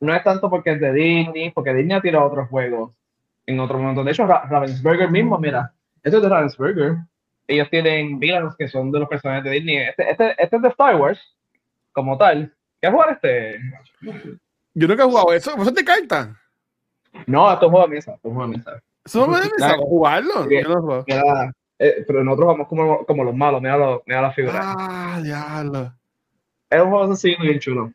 No es tanto porque es de Disney, porque Disney ha tirado otros juegos en otro momento. De hecho, Ravensburger mismo, mira, esto es de Ravensburger ellos tienen villains que son de los personajes de Disney. Este, este, este es de Star Wars, como tal. ¿Qué jugar este? Yo nunca he jugado eso. ¿Vos te carta? No, esto es juego de mesa. Esto es juego de mesa. ¿Jugarlo? No eh, pero nosotros vamos como, como los malos. Mira, lo, mira la figura. Ah, diablo. Es un juego sencillo y bien chulo.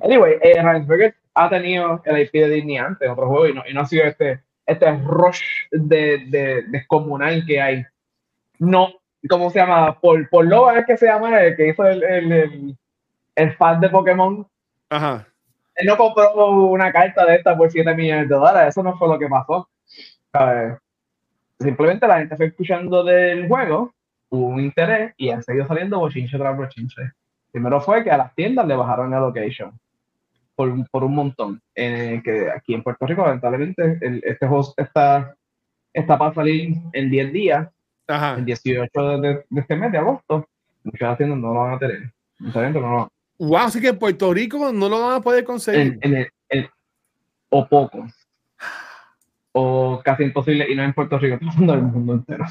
Anyway, eh, Ravensburger ha tenido el IP de Disney antes en otro juego y no, y no ha sido este, este rush de, de, descomunal que hay no, ¿cómo se llama? Por, por Loba es que se llama el que hizo el, el, el, fan de Pokémon. Ajá. Él no compró una carta de esta por 7 millones de dólares, eso no fue lo que pasó. Simplemente la gente fue escuchando del juego, hubo un interés y han seguido saliendo bochinche tras bochinche. Primero fue que a las tiendas le bajaron el location por, por un montón. Eh, que aquí en Puerto Rico, lamentablemente, el, este juego está, está para salir en 10 días el 18 de, este mes de agosto, muchas haciendas no lo van a tener. No lo Wow, así que en Puerto Rico no lo van a poder conseguir. o poco. O casi imposible, y no en Puerto Rico, <laughs> todo el mundo entero.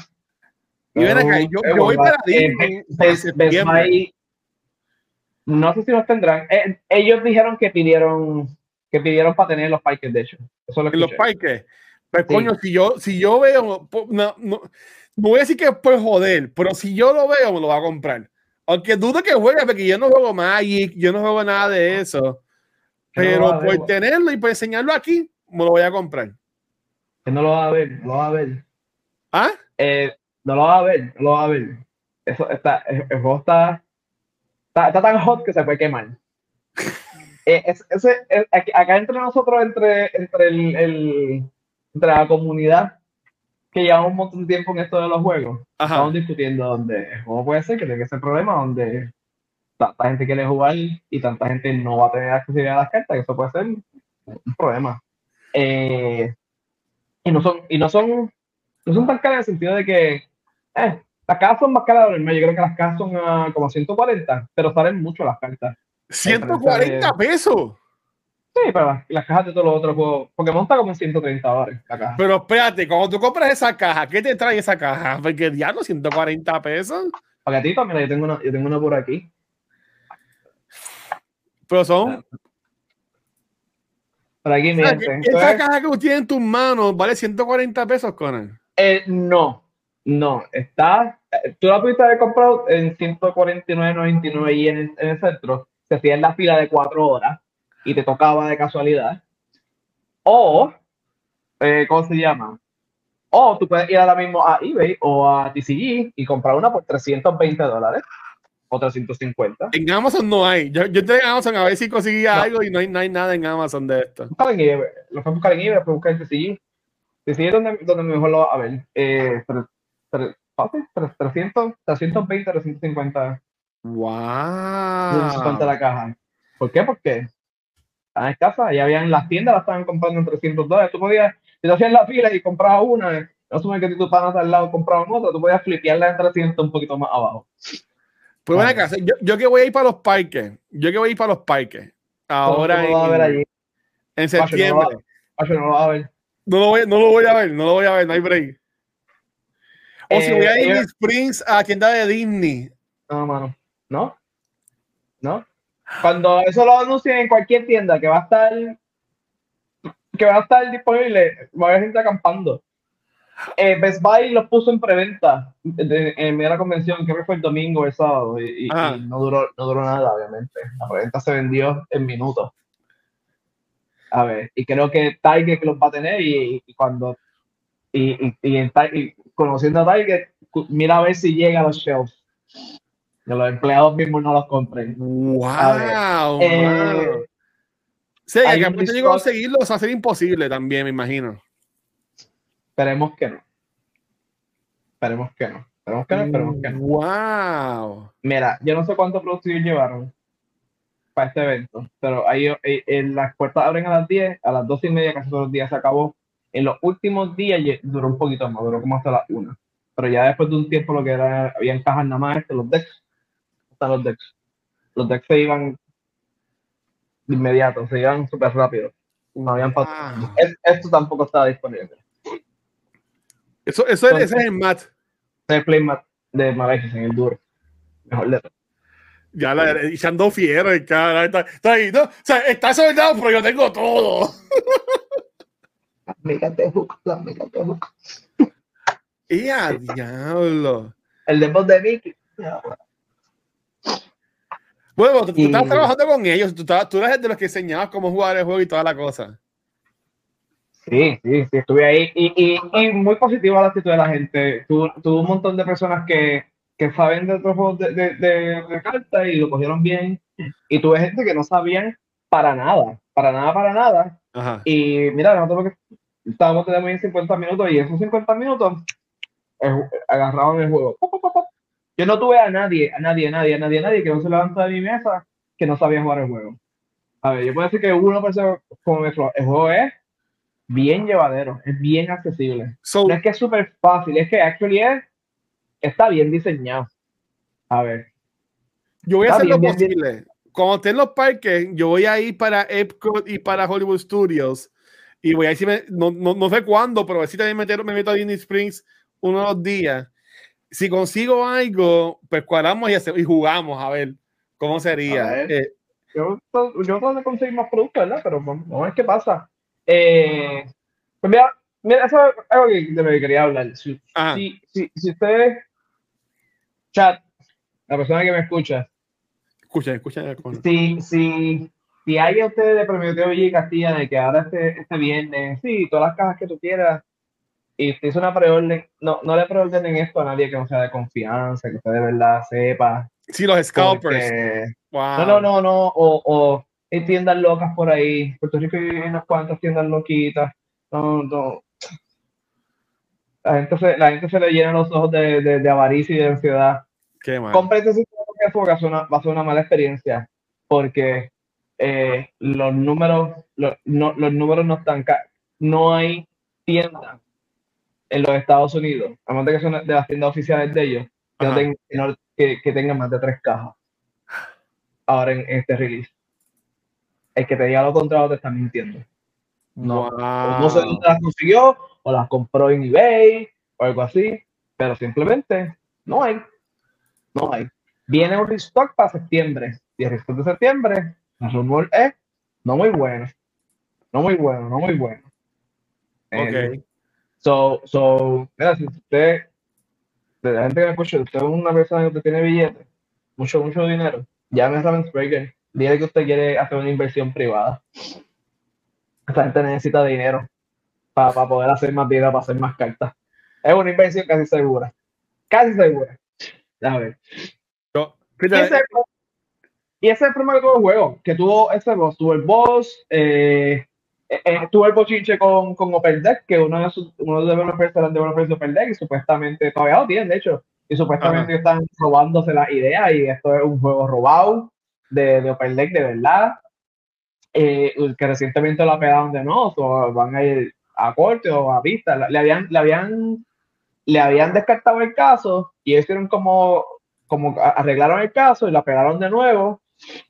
Y ven acá, yo, voy para eh, no sé si los tendrán. Eh, ellos dijeron que pidieron que pidieron para tener los parques, de hecho. Eso lo los parques. Pues coño, si yo, si yo veo, no, no, no voy a decir que es por joder, pero si yo lo veo, me lo voy a comprar. Aunque dudo que juegue, porque yo no juego Magic, yo no juego nada de eso. Pero por tenerlo y por enseñarlo aquí, me lo voy a comprar. Que no lo va a ver, no lo va a ver. ¿Ah? Eh, no lo va a ver, no lo va a ver. Eso está, el, juego está, está, tan hot que se puede quemar. <laughs> eh, ese, acá entre nosotros, entre, entre, el, entre la comunidad, que lleva un montón de tiempo en esto de los juegos, estamos discutiendo dónde, cómo puede ser que tenga ese problema donde tanta gente quiere jugar y tanta gente no va a tener accesibilidad a las cartas, que eso puede ser un problema. Eh, y no son, y no son, no son tan caras en el sentido de que eh, las cajas son más caras de Yo creo que las cajas son como 140, pero salen mucho las cartas. ¿140 pesos? Sí, pero las, cajas de todos los otros juegos. Pokémon está como en 130 dólares la caja. Pero espérate, cuando tú compras esa caja, ¿qué te trae esa caja? Porque diablo, 140 pesos. Paquetito, mira, yo tengo una, yo tengo una por aquí. Pero son. Por aquí, sea, miren. que esa caja que tú tienes en tus manos vale 140 pesos, Conan. Eh, no, no, está, eh, tú la pudiste haber comprado en 149.99 y en el, en el centro, se hacía en la fila de cuatro horas y te tocaba de casualidad. O, eh, ¿cómo se llama? O tú puedes ir ahora mismo a eBay o a TCG y comprar una por 320 dólares o 350. En Amazon no hay. Yo, yo entré en Amazon a ver si conseguía No. algo y no hay, no hay nada en Amazon de esto. En eBay, lo puedes buscar en eBay, lo puedes buscar en TCG. TCG es donde, donde mejor lo vas a ver. Eh, tre- fácil, tre- 300, 320, 350 ¡Wow! 350 la caja. ¿Por qué? Porque estaban escasas, ya habían las tiendas, las estaban comprando en 300 dólares. Tú podías, si te hacías la fila y comprabas una, no asume que si tu panas al lado compraban otra, tú podías flipearla en 300 un poquito más abajo. Pues Ah. acá, yo, yo que voy a ir para los parques, yo que voy a ir para los parques, ahora ¿Cómo lo vas a ver en, allí? en Pacho, no lo septiembre. Pacho, no lo vas a ver. No lo, voy, no lo voy a ver, no lo voy a ver, no hay break. O si Eh, voy a Disney ellos- Springs a tienda de Disney. No, mano. ¿No? ¿No? Cuando eso lo anuncien en cualquier tienda que va a estar que va a estar disponible, va a haber gente acampando. Eh, Best Buy los puso en preventa en la convención, creo que fue el domingo o el sábado, y, y- Ah. y no, duró, no duró nada, obviamente. La preventa se vendió en minutos. A ver, y creo que Tiger los va a tener y, y cuando y, y conociendo a cu- mira a ver si llega a los shelves. Que los empleados mismos no los compren. ¡Wow! Eh, mano! Sí, que llego a conseguirlos va a ser imposible también, me imagino. Esperemos que no. Esperemos que no. Esperemos que no, esperemos que no. ¡Wow! Mira, yo no sé cuántos productos llevaron para este evento, pero ahí eh, eh, las puertas abren a las 10, a las 12 y media casi todos los días se acabó. En los últimos días duró un poquito más, duró como hasta las 1. Pero ya después de un tiempo lo que era, habían cajas nada más, este, los decks, están los decks. Los decks se iban de inmediato, se iban súper rápido. No habían. Es- Esto tampoco estaba disponible. Eso, eso es, Entonces- ese es el mat. el playmat de Maleficent, en el duro. Mejor de Ya la echando fiero el cara. Está, está ahí, ¿no? O sea, está soldado, pero yo tengo todo. <laughs> Las megas de hook, las megas de hook. ¡Y a diablo! El de voz de Mickey. Bueno, tú, tú estabas trabajando con ellos. Tú, estabas- tú eras el de los que enseñabas cómo jugar el juego y toda la cosa. Sí, sí, sí, estuve ahí. Y, y, y muy positiva la actitud de la gente. Tuvo, tuvo un montón de personas que, que saben de otros juegos de, de, de, de cartas y lo cogieron bien. Y tuve gente que no sabían para nada, para nada, para nada. Ajá. Y mira, nosotros lo que estábamos en 50 minutos y esos 50 minutos eh, agarraban el juego. Yo no tuve a nadie, a nadie, a nadie, a nadie, a nadie que no se levanta de mi mesa que no sabía jugar el juego. A ver, yo puedo decir que una persona como el juego es bien llevadero, es bien accesible. So, No es que es súper fácil, es que actually es, está bien diseñado. A ver, yo voy a hacer lo bien, bien, posible. Cuando esté en los parques, yo voy a ir para Epcot y para Hollywood Studios. Y voy a decir, no, no, no sé cuándo, pero a ver si también meter- me meto a Disney Springs uno de los días. Si consigo algo, pues cuadramos y, hace- y jugamos a ver cómo sería. Ver. Eh, yo, yo trato de conseguir más productos, ¿verdad? Pero vamos a ver qué pasa. Eh, pues mira, mira, eso es algo que, de lo que quería hablar. Si, si, si, si ustedes, chat, la persona que me escucha, escuchen, escuchen. Conan. si, si, si hay a ustedes de Premio Teo Villa y Castilla de que ahora este, este viernes, sí, todas las cajas que tú quieras, y usted hizo una preorden, no, no le preordenen esto a nadie que no sea de confianza, que usted de verdad sepa. Sí, los scalpers. porque- Wow. No, no, no, no, o, o hay tiendas locas por ahí. Puerto Rico hay unas cuantas tiendas loquitas. No, no. La gente se, la gente se le llena los ojos de, de, de avaricia y de ansiedad. Qué mal. A ser una, va a ser una mala experiencia. Porque eh, los números, los, no, los números no están No hay tiendas en los Estados Unidos, a menos de que son de las tiendas oficiales de ellos, que, no ten- que no- que- que tengan más de tres cajas. Ahora en, en este release. El que te diga lo contrario te está mintiendo. No, Wow. O no sé dónde las consiguió, o las compró en eBay, o algo así, pero simplemente no hay. No hay. Viene un restock para septiembre, y el restock de septiembre Es no muy bueno. No muy bueno, no muy bueno. Ok. So, so, mira, si usted, de la gente que me escucha, usted es una persona que tiene billetes, mucho, mucho dinero, llame a Ravensburger, dile que usted quiere hacer una inversión privada. Esta gente necesita dinero para, para poder hacer más vida, para hacer más cartas. Es una inversión casi segura. Casi segura. A ver. Yo- Y ese, y ese es el problema que tuvo el juego, que tuvo ese boss, tuvo el boss, eh, eh, tuvo el bochinche con, con Open Deck, que uno de sus uno de los developers de Open Deck y supuestamente todavía lo tienen, de hecho, y supuestamente están robándose las ideas y esto es un juego robado de, de Open Deck de verdad, eh, que recientemente lo apelaron de no, o van a ir a corte o a vista, le habían, le habían, le habían descartado el caso y ellos hicieron como como arreglaron el caso y la pegaron de nuevo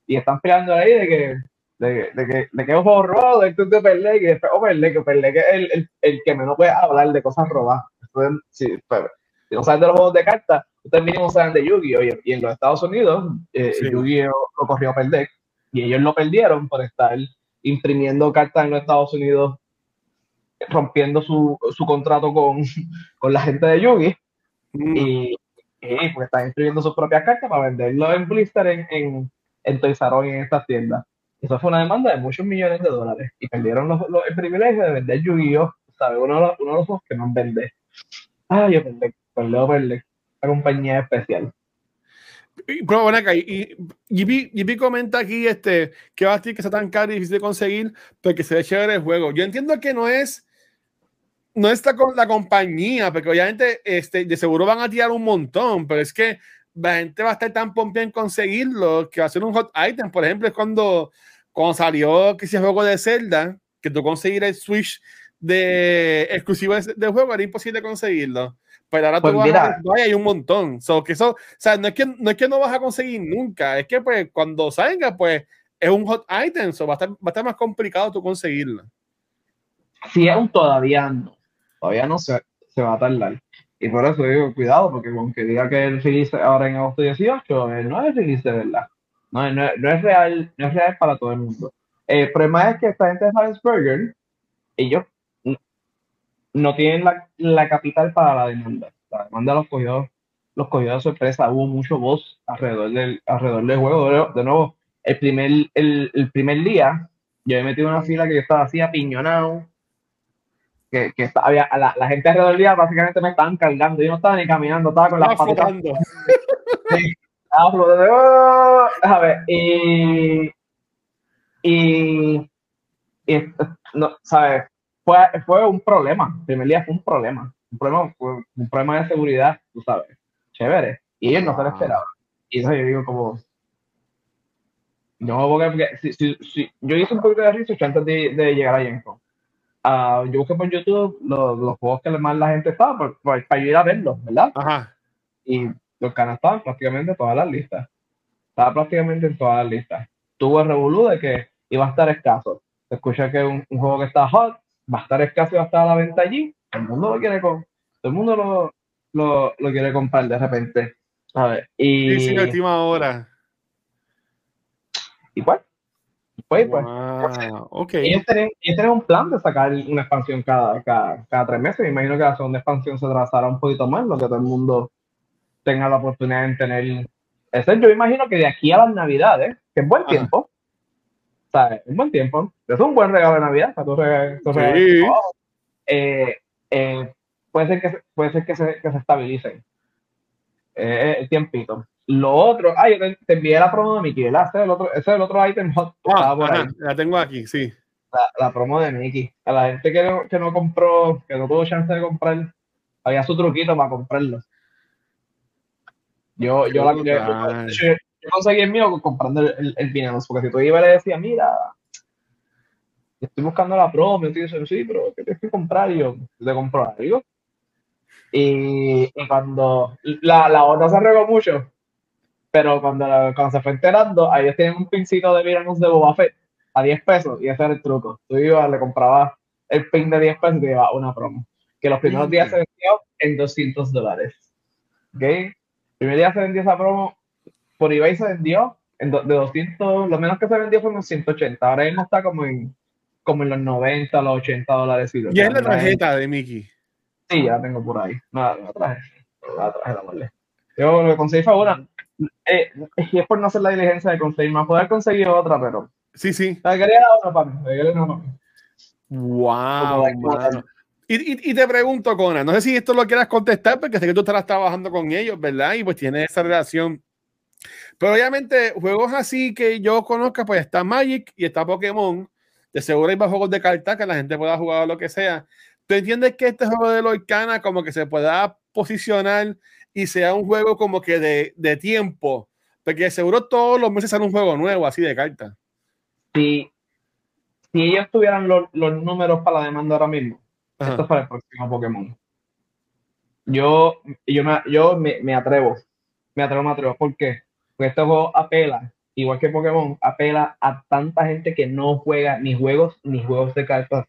y están peleando ahí de que de, de que de que es un juego robado de que es de Lake y después Open Lake, Open Lake es el, el, el que menos puede hablar de cosas robadas Entonces, si, si no saben de los juegos de cartas ustedes mínimo saben de Yu-Gi-Oh! Y, y en los Estados Unidos eh, Sí. Yu-Gi-Oh! lo corrió Open Deck y ellos lo perdieron por estar imprimiendo cartas en los Estados Unidos rompiendo su, su contrato con, <laughs> con la gente de Yu-Gi Mm, y, y pues están escribiendo sus propias cartas para venderlo en blister en, en, y en estas tiendas. Eso fue una demanda de muchos millones de dólares y perdieron los, los- el privilegio de vender Yu-Gi-Oh! ¿sabes? Uno, de los- uno de los que no vende. Ah, yo perdí, perdí, perdí. La compañía especial. Pero bueno, acá, y, JP comenta aquí este, que va a decir que está tan caro y difícil de conseguir, pero que se ve chévere el juego. Yo entiendo que no es no está con la compañía, porque obviamente este, de seguro van a tirar un montón, pero es que la gente va a estar tan pompeada en conseguirlo que va a ser un hot item. Por ejemplo, es cuando, cuando salió que ese juego de Zelda, que tú conseguir el Switch de exclusivo de- del juego, era imposible conseguirlo. Pero ahora Pues tú vas mira. a hay un montón. So, que eso, o sea, no es que, no es que no vas a conseguir nunca, es que pues cuando salga, pues es un hot item, so, va, a estar, va a estar más complicado tú conseguirlo. Si un todavía no, todavía no se, se va a tardar. Y por eso digo, cuidado, porque aunque diga que el release ahora en agosto 18, eh, no es release de verdad. No, no, no es real, no es real para todo el mundo. El problema es que esta gente de Ravensburger, ellos no tienen la, la capital para la demanda. La demanda los cogió, los cogió de sorpresa. Hubo mucho voz alrededor del, alrededor del juego. De nuevo, el primer, el, el primer día, yo me metí en una fila que yo estaba así apiñonado. Que, que estaba- había, la, la gente alrededor del día básicamente me estaban cargando. Yo no estaba ni caminando, estaba con las patas <laughs> estaba flotando. ¡oh! A ver, y. Y. y, no, ¿sabes? Fue, fue un problema. El primer día fue un problema. Un problema, un problema de seguridad, tú sabes. Chévere. Y ellos no se lo esperaban. Y eso yo digo, como. No, porque, porque si, si, si- yo hice un poquito de research antes de, de llegar a Yenko. Ah, yo busqué por YouTube los, los juegos que más la gente estaba por- por- para yo ir a verlos, ¿verdad? Ajá. y los canales estaban prácticamente en todas las listas. Estaba prácticamente en todas las listas. Tuvo el revolú de que iba a estar escaso. Se escucha que un, un juego que está hot va a estar escaso y va a estar a la venta allí. Todo el mundo lo quiere con, todo el mundo lo, lo, lo quiere comprar de repente. A ver, y, Sí, sí, última hora. y pues, pues, pues. Wow, ok. <laughs> Ellos tienen, ellos tienen un plan de sacar una expansión cada, cada, cada tres meses. Me imagino que la segunda expansión se trazará un poquito más, lo que todo el mundo tenga la oportunidad de tener. Ese, yo imagino que de aquí a las navidades, que es buen Ajá. tiempo, ¿sabes? Es buen tiempo. Es un buen regalo de Navidad para tu Sí. regalo. Eh, eh, puede ser que se, puede ser que se, que se estabilicen. Eh, el tiempito. Lo otro, ah, yo te, te envié la promo de Mickey, ¿verdad? Ese es el otro, ese es el otro item hot Ah, ajá, la tengo aquí, sí. la, la promo de Mickey. A la gente que no, que no compró, que no tuvo chance de comprar, había su truquito para comprarlo. Yo, yo, la, yo, yo- yo- conseguí el mío comprando el, el, el porque si tú ibas y le decías, mira, estoy buscando la promo, y tú dices, sí, pero ¿qué tienes que comprar? Y yo, yo te compro algo. Y, y cuando la, la onda se regó mucho, pero cuando, cuando se fue enterando, ahí ellos tienen un pincito de Villanos de Boba Fett a 10 pesos y ese era el truco. Tú ibas, le comprabas el pin de 10 pesos y te llevabas una promo. Que los primeros días se vendió en 200 dólares. ¿Ok? El primer día se vendió esa promo, por eBay se vendió de 200, lo menos que se vendió fue unos 180. Ahora mismo está como en, como en los 90, los 80 dólares. ¿Y es la tarjeta de Mickey? Sí, ya la tengo por ahí. No, la traje. La traje, la mole. Yo lo conseguí fue una. Eh, y es por no hacer la diligencia de conseguir más. Poder conseguir otra, pero. Sí, sí. La quería otra mí. La quería para mí. Wow. Y, y, y, te pregunto, Conan, no sé si esto lo quieras contestar, porque sé que tú estarás trabajando con ellos, ¿verdad? Y pues tienes esa relación. Pero obviamente, juegos así que yo conozca, pues está Magic y está Pokémon. De seguro hay más juegos de cartas que la gente pueda jugar o lo que sea. ¿Tú entiendes que este juego de Loicana como que se pueda posicionar y sea un juego como que de, de tiempo? Porque seguro todos los meses sale un juego nuevo así de cartas. Sí. Si ellos tuvieran los, los números para la demanda ahora mismo, esto es para el próximo Pokémon. Yo, yo, me, yo me, me, atrevo, me atrevo, me atrevo. ¿Por qué? Porque este juego apela, igual que Pokémon, apela a tanta gente que no juega ni juegos ni juegos de cartas.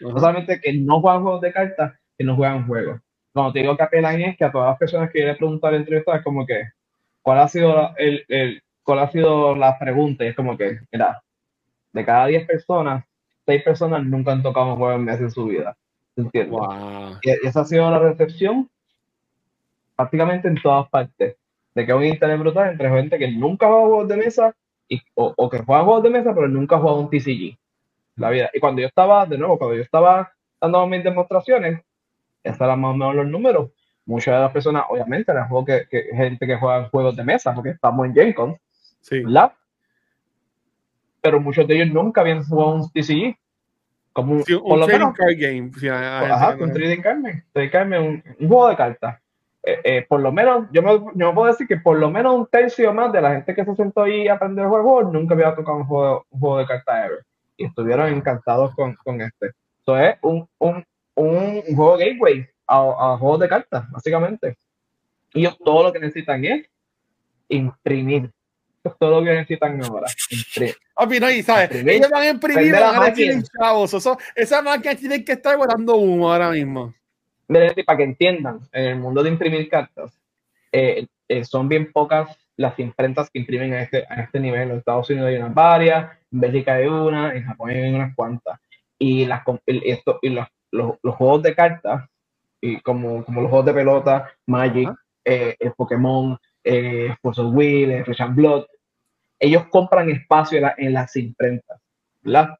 No solamente que no juegan juegos de cartas, que no juegan juegos. Cuando te digo que apelan es que a todas las personas que yo le preguntar en entrevista es como que, ¿cuál ha sido la, el, el, cuál ha sido la pregunta? Y es como que, mira, de cada 10 personas, 6 personas nunca han tocado un juego en meses en su vida. ¿Entiendes? Wow. Y esa ha sido la recepción prácticamente en todas partes. De que un interés brutal entre gente que nunca juega juegos de mesa y, o, o, que juega juegos de mesa, pero nunca juega un TCG. La vida. Y cuando yo estaba, de nuevo, cuando yo estaba dando mis demostraciones, estos eran más o menos los números. Muchas de las personas, obviamente, eran juegos que, que, gente que juega juegos de mesa, porque estamos en Gen Con, sí. ¿verdad? Pero muchos de ellos nunca habían jugado un TCG. Como un, sí, un por lo trading menos, card game. Sí, Ajá, un trading card game. Trading card game, un, un, juego de cartas. Eh, eh, por lo menos, yo me, yo me puedo decir que por lo menos un tercio más de la gente que se sentó ahí a aprender el juego nunca había tocado un juego, un juego de cartas ever. Y estuvieron encantados con, con este. Esto es un, un, un, juego gateway a, a juegos de cartas, básicamente. Y ellos todo lo que necesitan es imprimir. Eso es todo lo que necesitan ahora. Imprimir. <laughs> Papi, no, y sabes, Imprimir. ellos van a imprimir, van a decir, chavos, eso- esa máquina tiene que estar guardando humo ahora mismo. Y para que entiendan, en el mundo de imprimir cartas, eh, eh, son bien pocas las imprentas que imprimen a este, a este nivel. En los Estados Unidos hay unas varias, en Bélgica hay una, en Japón hay unas cuantas. Y, las, el- esto, y los, los, los juegos de cartas, y como, como los juegos de pelota, Magic, Ajá. eh, el Pokémon, eh, Force of Will, eh, and Blood, ellos compran espacio en, la- en las imprentas, ¿verdad?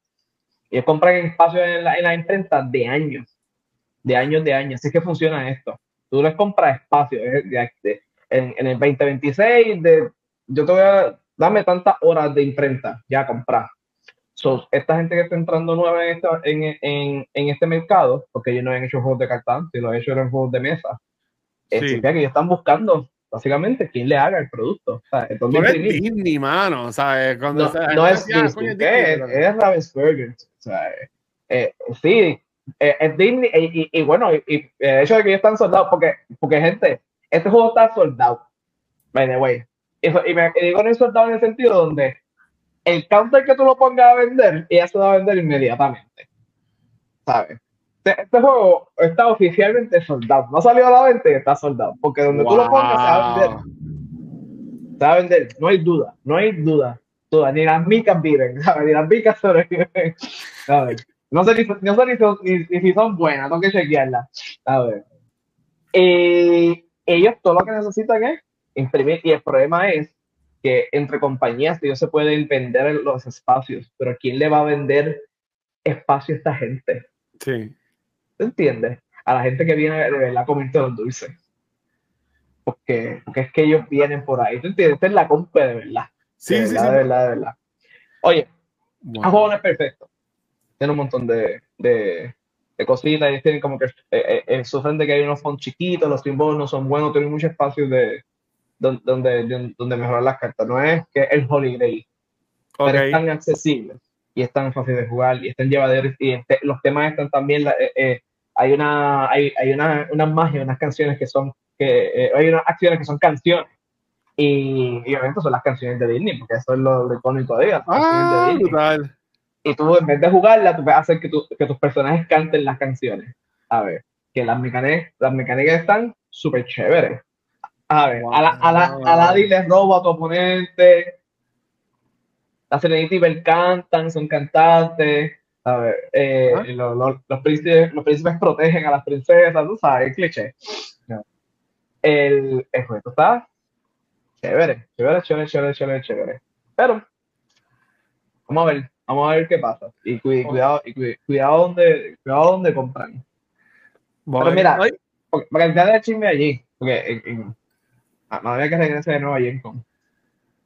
Ellos compran espacio en, la, en las imprentas de años, de años, de años. Así es que funciona esto. Tú les compras espacio. eh, de- de- en, en el 2026, de, yo te voy a dame tantas horas de imprenta ya a comprar. So, esta gente que está entrando nueva en, esta- en, en, en este mercado, porque ellos no han hecho juegos de cartón, sino hecho eran juegos de mesa, eh, Sí. que ellos están buscando básicamente quién le haga el producto. Entonces No es imprimir. Disney, mano, ¿sabes? Cuando No, no es Disney, "Coño, es. Disney", es, pero- es Ravensburger. O sea, eh, eh, sí, eh, es Disney. Y, y- y bueno, y, y el hecho de que ellos están soldados, porque, porque gente, este juego está soldado. By the way. Y, me digo no soldado en el sentido donde el counter que tú lo pongas a vender, ella se va a vender inmediatamente. ¿Sabes? Este, este juego está oficialmente soldado. No salió a la venta y está soldado. Porque donde tú lo pongas se va a vender Wow. se va a vender, no hay duda, no hay duda, duda, ni las micas viven, <laughs> ¿sabes? Ni las micas sobreviven, <laughs> ¿sabes? No sé, ni, no sé ni, son- ni- ni si son buenas, tengo que chequearlas, ¿sabes? Y ellos todo lo que necesitan es imprimir, y el problema es que entre compañías ellos se pueden vender los espacios, pero ¿quién le va a vender espacio a esta gente? Sí. ¿Te entiendes? A la gente que viene de verdad a comerte los dulces. Porque, porque es que ellos vienen por ahí. ¿Tú entiendes? Esta es la compra de verdad. Sí, de sí, verdad, sí. de verdad, de verdad. Oye, Wow. el juego no es perfecto. Tiene un montón de, de, de cositas. Ellos tienen como que eh, eh, eh, sufren de que hay unos fondos chiquitos, los símbolos no son buenos, tienen mucho espacio de donde, donde, donde mejorar las cartas. No es que el Holy Grail, Ok. pero están accesibles y están fáciles de jugar y están llevaderos y este- los temas están también la- eh, eh, hay una hay, hay una, una magia unas canciones que son que eh, hay unas acciones que son canciones y, y obviamente son las canciones de Disney porque eso es lo, lo icónico de ellas de Ah, brutal. y tú en vez de jugarla tú puedes hacer que, tu- que tus personajes canten las canciones a ver que las mecánicas las mecánicas están súper chéveres a ver a la, a la, a la le roba a tu oponente la Serenity Bell cantan, son cantantes, a ver, eh, Ah. lo- lo- los, príncipes, los príncipes protegen a las princesas, tú sabes, el cliché. El, el juego está chévere, chévere, chévere, chévere, chévere, chévere. Pero, vamos a ver, vamos a ver qué pasa. Y cu- cuidado, y cu- cuidado donde, cuidado donde compran. Bueno, mira, ay, Ok, Para que te el chisme allí, porque en, en, a- no había que regrese de nuevo a Gen Con.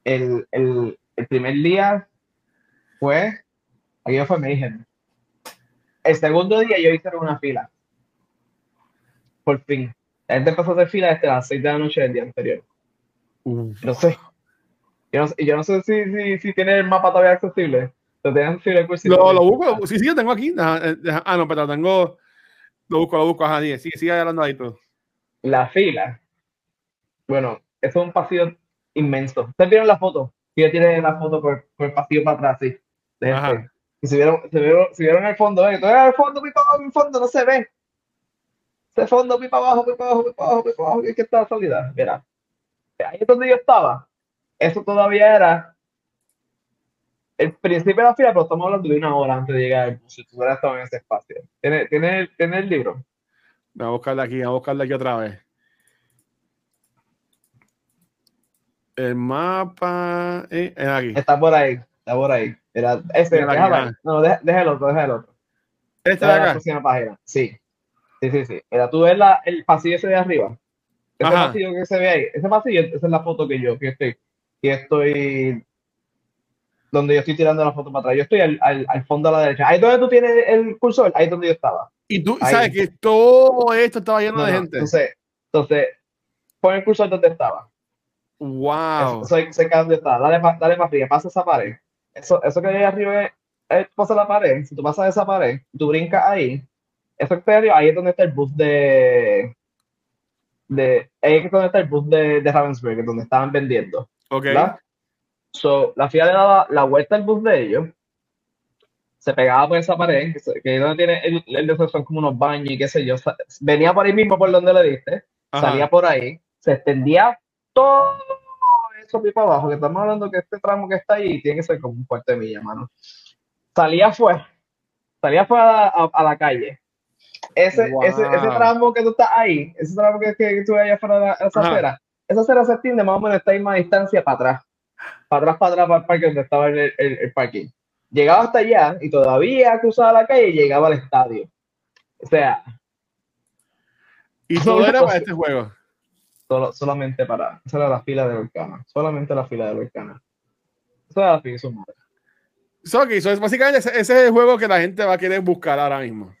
El, el, el primer día fue, aquello fue Mayhem. El segundo día yo hice una fila. Por fin. La gente empezó a hacer fila desde las 6 de la noche del día anterior. uf. No sé. Yo no, yo no sé si, si, si tiene el mapa todavía accesible. Lo tienen. Lo, lo busco, sí, sí, lo tengo aquí. Deja- eh, ah, no, pero lo tengo. Lo busco, lo busco. Ajá, sigue, sigue, sigue hablando ahí tú. la fila. Bueno, eso es un pasillo inmenso. ¿Ustedes vieron la foto? Ya tiene la foto por, por el pasillo para atrás, sí. de Ajá. este. Y se vieron, se vieron, se vieron el fondo, ¿eh? Todo el fondo, pipa abajo, mi fondo, no se ve. Ese fondo, pipa abajo, pipa abajo, pipa abajo, pipa abajo, que está la salida. Mira. Ahí es donde yo estaba. Eso todavía era el principio de la fila, pero estamos hablando de una hora antes de llegar al bus. Si tú hubieras estado en ese espacio. ¿Tiene, tiene, tiene el libro? Voy a buscarla aquí, voy a buscarla aquí otra vez. El mapa. Eh, es aquí. Está por ahí, está por ahí. Era, ese, Mira déjalo. No, deja, deja el otro, deja el otro. Este de Deja la acá. próxima página. Sí. Sí, sí, sí. Era, tú ves la, el pasillo ese de arriba. Ese Ajá. pasillo que se ve ahí. Ese pasillo, esa es la foto que yo, que estoy, que estoy, donde yo estoy tirando la foto para atrás. Yo estoy al, al, al fondo a la derecha. Ahí donde tú tienes el cursor, ahí es donde yo estaba. Y tú Ahí. sabes que todo esto estaba lleno No, de no, gente. Entonces, entonces, pon el cursor donde estaba. Wow. Soy cerca de donde está. Dale dale más fría, pasa esa pared. Eso, eso que hay arriba es, es pasa la pared. Si tú pasas esa pared, tú brincas ahí. Eso que arriba, ahí es donde está el bus de. de ahí es donde está el bus de, de Ravensburg, donde estaban vendiendo. ok. ¿verdad? So, la fila le daba la vuelta al bus de ellos. Se pegaba por esa pared, que, ahí donde tiene el, el son como unos baños y qué sé yo. Venía por ahí mismo por donde le diste Ajá. salía por ahí, se extendía todo eso pipa abajo, que estamos hablando que este tramo que está ahí tiene que ser como un cuarto de milla, mano. Salía fuera, salía fuera a, a la calle. Ese, Wow. ese, ese tramo que tú estás ahí, ese tramo que, que, que tú allá afuera de la- esa Ajá. acera, esa acera se extiende más o menos esta misma distancia para atrás, para atrás, para atrás, para el parque donde estaba el, el, el parking. Llegaba hasta allá y todavía cruzaba la calle y llegaba al estadio. O sea, Y <laughs> todo era para este juego. Solo, solamente para. Esa era la fila de Volcana. Solamente la fila de Volcana. Esa era la fila de su madre. So, es básicamente ese, ese es el juego que la gente va a querer buscar ahora mismo.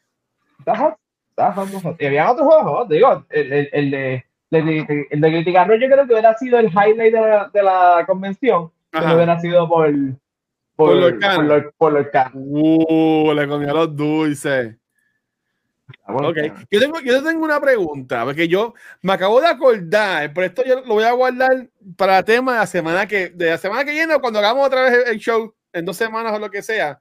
Está hot, está hot, está hot. Y había otros juegos, digo, el, el, el de. El de, el de criticar yo creo que hubiera sido el highlight de la, de la convención, pero Ajá. hubiera sido por por, Por Lorcana. por, por Lorcana. Uh, le comía los dulces. Ah, bueno, Ok, yo tengo, yo tengo una pregunta, porque yo me acabo de acordar, por esto yo lo voy a guardar para el tema de la semana que, de la semana que viene o cuando hagamos otra vez el, show en dos semanas o lo que sea.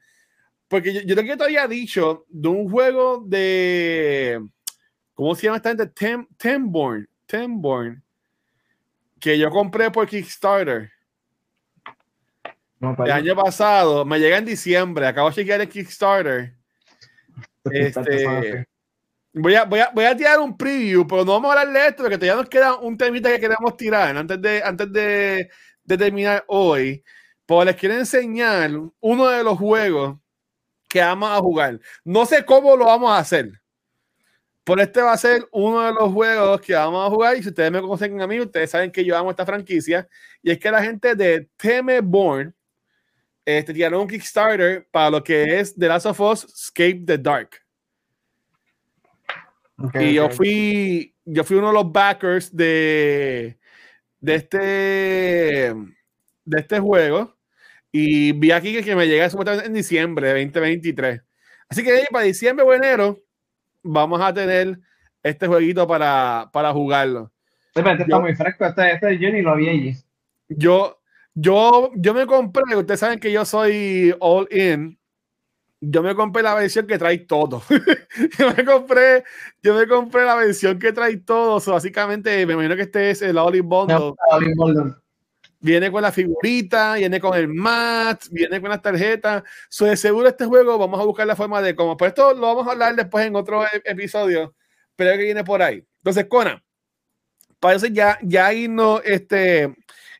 Porque yo, yo creo que te había dicho de un juego de, ¿cómo se llama esta gente? Tem, Temborn, Temborn, que yo compré por Kickstarter No, el año pasado, me llega en diciembre, acabo de chequear el Kickstarter. <laughs> Este, Voy a, voy, a, voy a tirar un preview, pero no vamos a hablar de esto porque todavía nos queda un temita que queremos tirar antes de, antes de, de terminar hoy. Pues les quiero enseñar uno de los juegos que vamos a jugar. No sé cómo lo vamos a hacer. Pero este va a ser uno de los juegos que vamos a jugar. Y si ustedes me conocen a mí, ustedes saben que yo amo esta franquicia. Y es que la gente de Teme Born este, tiraron un Kickstarter para lo que es The Last of Us Escape the Dark. Ok, Y yo ok. fui, yo fui uno de los backers de, de este de este juego. Y vi aquí que, que me llega supuestamente en diciembre de 2023. Así que de para diciembre o enero vamos a tener este jueguito para, para jugarlo. Espérate, está yo- muy fresco. Este, este yo ni lo había allí. Yo, yo, yo me compré, ustedes saben que yo soy all in. Yo me compré la versión que trae todo. <laughs> yo me compré, yo me compré la versión que trae todo. So, básicamente, me imagino que este es el in Bundle. No, Bolden. Viene con la figurita, viene con el mat, viene con las tarjetas. So, de seguro este juego vamos a buscar la forma de cómo. Por esto lo vamos a hablar después en otro e- episodio, pero que viene por ahí. Entonces, Conan, parece ya, ya irnos este,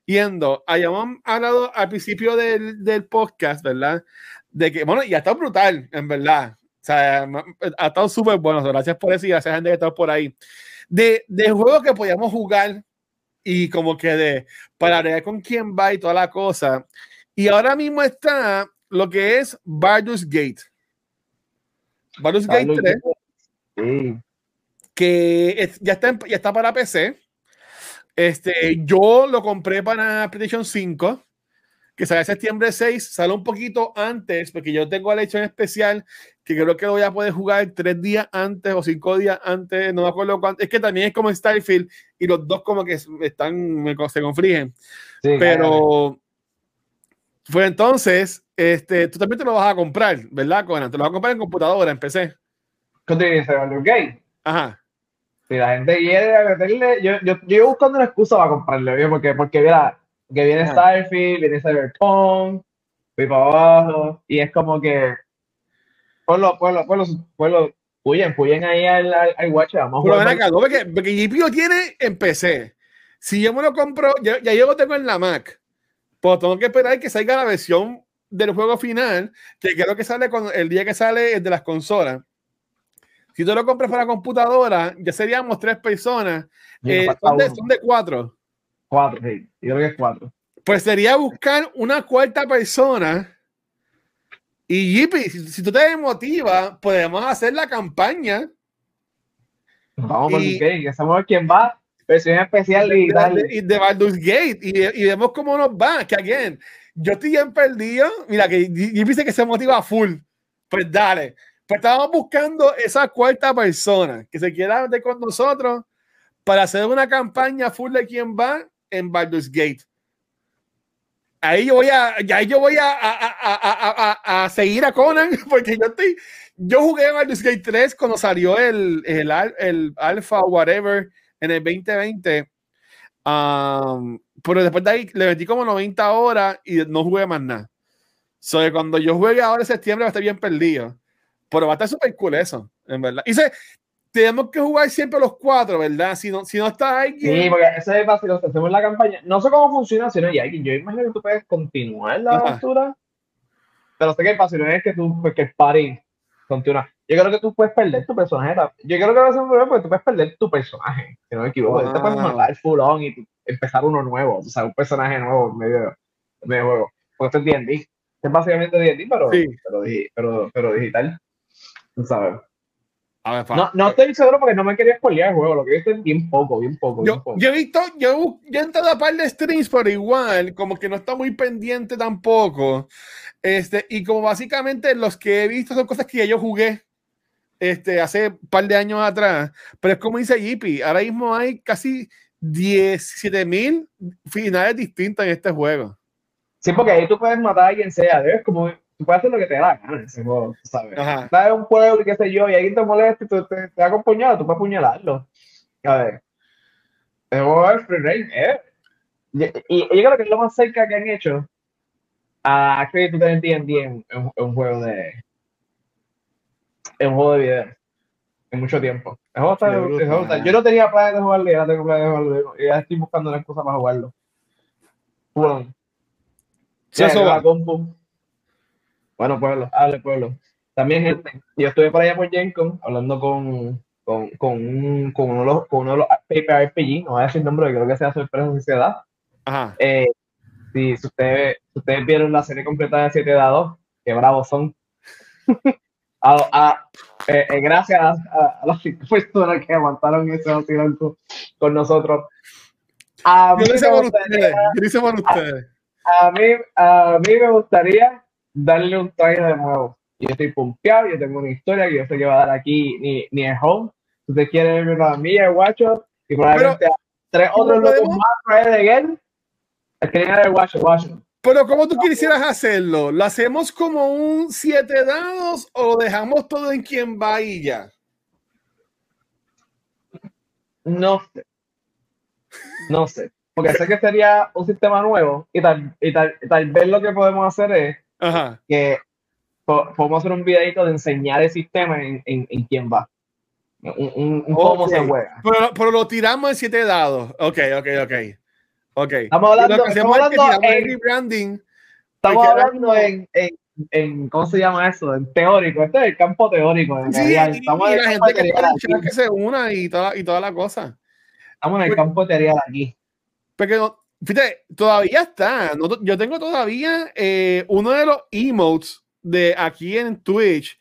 yendo. Habíamos hablado al principio del, del podcast, ¿verdad? De que, bueno, ya está brutal, en verdad. O sea, ha estado súper bueno. Gracias por eso y gracias a gente que está por ahí. De, de juegos que podíamos jugar y como que de para ver con quién va y toda la cosa. Y ahora mismo está lo que es Baldur's Gate. Baldur's Gate 3, Sí. que es- ya, está en- ya está para PC. Este, yo lo compré para PlayStation 5, que sale septiembre 6, sale un poquito antes, porque yo tengo la edición especial, que creo que lo voy a poder jugar tres días antes o cinco días antes, no me acuerdo cuánto. Es que también es como en Starfield y los dos como que están, se confligen. Sí, Pero fue entonces, este, tú también te lo vas a comprar, ¿verdad, Conan? Te lo vas a comprar en computadora, en PC. ¿Qué te dice, Gate? Ajá. Si la gente quiere meterle, yo, yo, yo buscando una excusa para comprarle, ¿vio? porque, porque mira, que viene Ajá. Starfield, viene Cyberpunk, voy para abajo, y es como que, ponlo, ponlo, ponlo, ponlo, puyen, puyen ahí al, al, al watch, vamos a Pero jugar ven acá, porque, porque lo tiene en PC. Si yo me lo compro, ya, ya yo lo tengo en la Mac. Pues tengo que esperar que salga la versión del juego final, que creo que sale con el día que sale el de las consolas. Si tú lo compras para computadora, ya seríamos tres personas. Eh, de, son de cuatro. Cuatro, sí, yo creo que es cuatro. Pues sería buscar una cuarta persona. Y si, si tú te motiva, podemos hacer la campaña Vamos Y- el Gate, que sabemos quién va, versión especial de, digital. de- de Baldur's Gate y, y vemos cómo nos va. Que again, yo estoy bien perdido. Mira, que Jippy dice que se motiva full. Pues dale. Pues estábamos buscando esa cuarta persona que se quiera meter con nosotros para hacer una campaña full de quién va en Baldur's Gate. Ahí yo voy a, ahí yo voy a, a, a, a, seguir a Conan <laughs> porque yo estoy, yo jugué Baldur's Gate 3 cuando salió el, el, el alpha whatever en el 2020. Um, pero después de ahí le metí como 90 horas y no jugué más nada. So cuando yo juegue ahora en septiembre va a estar bien perdido. Pero va a estar súper cool eso, en verdad. Y se, tenemos que jugar siempre los cuatro, ¿verdad? Si no, si no está alguien. Sí, porque eso es fácil, hacemos la campaña. No sé cómo funciona, si no hay alguien. Yo imagino que tú puedes continuar la aventura. Pero sé que el fácil es que tú, pues, que el party continúa. Yo creo que tú puedes perder tu personaje. Yo creo que va a ser un problema porque tú puedes perder tu personaje, si no me equivoco. Tú te puedes Wow. matar full on y tú- empezar uno nuevo, o sea, un personaje nuevo en medio, en medio de juego. Porque esto es D&D. Es básicamente D&D, pero, Sí. pero, pero, pero digital. Sabes. A ver, pa. No, no estoy seguro porque no me quería spoilear el juego. Lo que he visto es bien poco, bien poco, bien Yo, poco. yo he visto, yo, yo he entrado a par de streams, pero igual, como que no está muy pendiente tampoco. Este, y como básicamente los que he visto son cosas que ya yo jugué este, hace un par de años atrás. Pero es como dice Yippy, ahora mismo hay casi 17 mil finales distintos en este juego. Sí, porque ahí tú puedes matar a quien sea, ¿ves? Como tú puedes hacer lo que te da gana en ese juego, tú ¿sabes? Ajá. Estás en un pueblo y qué sé yo, y alguien te molesta y tú te, te da con tú puedes apuñalarlo. A ver. Es free reign, ¿eh? Y, y- y yo creo que es lo más cerca que han hecho a que tú tener D&D en, en- en un juego de en un juego de video en mucho tiempo. Está- brutal. yo no tenía planes de jugarlo y ahora tengo planes de jugarlo y ya estoy buscando una excusa para jugarlo. Bueno, Sí, eso va. Bueno, pueblo, hable pueblo. También, gente, yo estuve por allá por GenCon hablando con, con, con, un- con uno de los, con uno de los Paper RPG, no voy a decir el nombre, creo que sea sorpresa si se da. Ajá. Eh, si, si ustedes, si ustedes vieron la serie completa de 7 dados, qué bravos son. <laughs> a, a- eh, eh, gracias a, a- las personas que aguantaron ese vacilón con, con nosotros. A mí Yo lo hice me por gustaría- ustedes. Yo lo hice por ustedes. a mí, a mí me gustaría darle un trailer de nuevo. Yo estoy pompeado, yo tengo una historia que yo sé que va a dar aquí ni, ni el home. Si usted quiere verlo a mí, el guacho, y probablemente a tres ¿cómo otros locos más traer de él, escriben el guacho, guacho. Pero ¿cómo tú quisieras hacerlo? ¿Lo hacemos como un siete dados o lo dejamos todo en quien va y ya? No sé. No sé. porque sé que sería un sistema nuevo y tal, y tal, tal vez lo que podemos hacer es Ajá. que po- podemos hacer un videito de enseñar el sistema en, en, en quién va. Un, un- un cómo se juega. Pero, pero lo tiramos en siete dados. Ok, ok, ok. Ok. Estamos hablando, lo que hacemos estamos es que hablando en, rebranding. estamos hablando en, en, en, ¿cómo se llama eso? En teórico. Este es el campo teórico. en Sí, y, estamos, y la gente que que se una y toda, y toda la cosa. Estamos en el campo teoría aquí. Porque, fíjate, todavía está. yo tengo todavía eh, uno de los emotes de aquí en Twitch.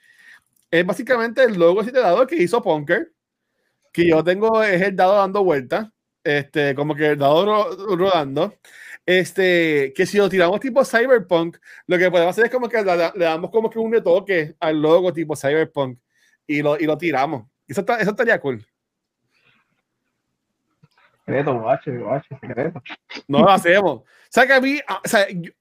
Es básicamente el logo siete dados que hizo Punker. Que yo tengo, es el dado dando vueltas. Este, como que el dado ro- rodando. Este, que si lo tiramos tipo Cyberpunk, lo que podemos hacer es como que le, le damos como que un retoque al logo tipo Cyberpunk y lo, y lo tiramos. Eso, está- eso estaría cool. Secreto, guacho, guacho, secreto. No lo hacemos. O sea, que a mí, ah, o sea, yo-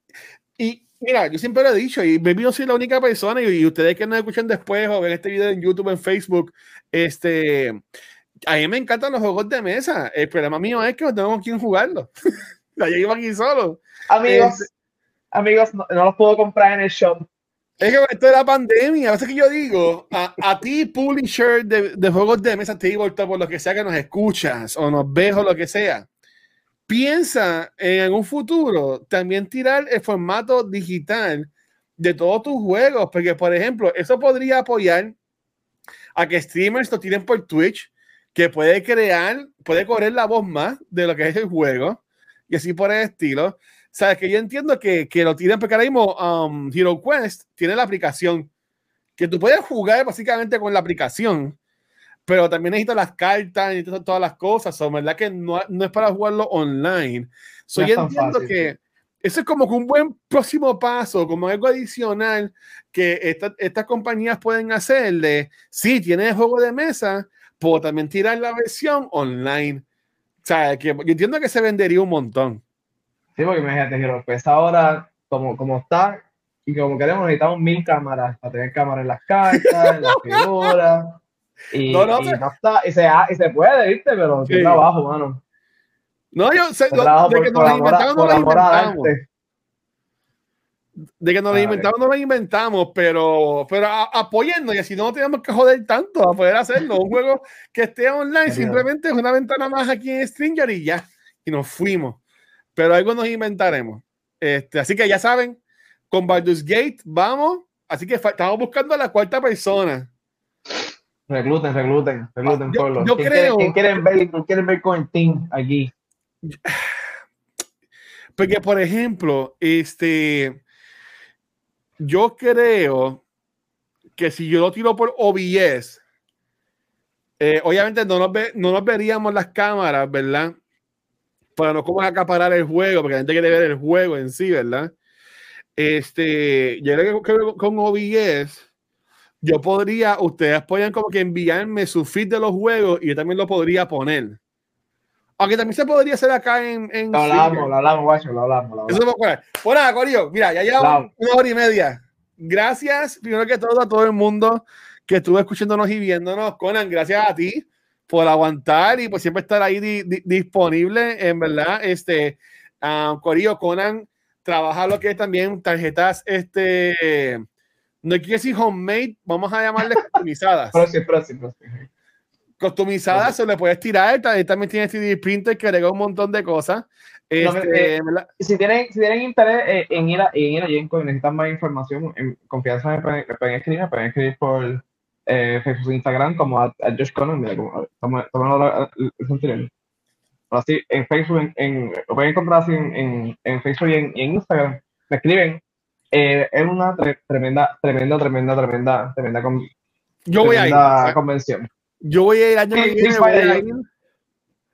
y mira, yo siempre lo he dicho, y maybe no soy la única persona, y, y ustedes que nos escuchan después o ven este video en YouTube, en Facebook, este, a mí me encantan los juegos de mesa. El problema mío es que no tengo con quién jugarlo. <laughs> Yo iba aquí solo. Amigos, Este- amigos, no, no los puedo comprar en el shop. Es que esto de la pandemia, a veces que yo digo, a, a ti, publisher de, de juegos de mesa, tabletop, por lo que sea que nos escuchas o nos ves o lo que sea, piensa en algún futuro también tirar el formato digital de todos tus juegos, porque por ejemplo, eso podría apoyar a que streamers lo tiren por Twitch, que puede crear, puede correr la voz más de lo que es el juego, y así por el estilo. Sabes que yo entiendo que, que lo tienen porque ahora mismo um, Hero Quest tiene la aplicación que tú puedes jugar básicamente con la aplicación, pero también necesitas las cartas, necesitas todas las cosas. O verdad que no, no es para jugarlo online. So, No yo entiendo fácil, que eso es como que un buen próximo paso, como algo adicional que esta- estas compañías pueden hacer de, sí, tiene el juego de mesa, pero también tirar la versión online. O sea, que yo entiendo que se vendería un montón. Sí, porque imagínate, Hero Quest ahora, como, como está, y como queremos, necesitamos mil cámaras para tener cámaras en las cartas, en las figuras. Y No, <laughs> no, no, y se- no está, y se, ha- y se puede, ¿viste? Pero Sí. qué trabajo, mano. No, yo sé, trabajo de que nos lo amor a- inventamos, amor al inventamos. De que nos A inventamos, no lo inventamos, pero, pero apoyando y así no tenemos que joder tanto a poder hacerlo. Un juego que esté online <laughs> simplemente es una ventana más aquí en Stringer y ya. Y nos fuimos. Pero algo nos inventaremos. Este, así que ya saben, con Baldur's Gate vamos. Así que estamos buscando a la cuarta persona. Recluten, recluten, recluten, Yo- pueblo. yo ¿Quién creo- quieren- ¿Quién quieren ver, quieren ver con el team aquí? Porque, por ejemplo, este, yo creo que si yo lo tiro por OBS, eh, obviamente no nos, ve- no nos veríamos las cámaras, ¿verdad? Para no como acaparar el juego, porque la gente quiere ver el juego en sí, ¿verdad? Este, yo creo que con- OBS, yo podría, ustedes podrían como que enviarme su feed de los juegos y yo también lo podría poner. Aunque también se podría hacer acá en, en Lo hablamos, lo hablamos, guacho, lo hablamos. Lo hablamos. Eso me acuerdo. Bueno, nada, Corillo, mira, ya llevamos una hora y media. Gracias, primero que todo, a todo el mundo que estuvo escuchándonos y viéndonos. Conan, gracias a ti por aguantar y por siempre estar ahí di- di- disponible. En verdad, este, ah, Corillo, Conan trabaja lo que es también tarjetas, este, no quiero decir homemade, vamos a llamarle <laughs> customizadas. Próximo, próximo, próximo. customizadas, se le puedes tirar. También también tiene 3D printer que agrega un montón de cosas. No, Este, eh, si tienen, si tienen interés eh, en ir a, en ir a Yenko y necesitan más información, en confianza me pueden, me pueden escribir, me pueden escribir por eh, Facebook e Instagram como a, a Josh Conan, mira, como el. Así, en Facebook, en, en- lo pueden encontrar así en, en, en Facebook y en, y en Instagram. Me escriben. Eh, es una tre- tremenda, tremenda, tremenda, tremenda, tremenda, con- Yo voy a ir. tremenda convención. Yo voy a ir año que viene. sí, voy a vaya, ir.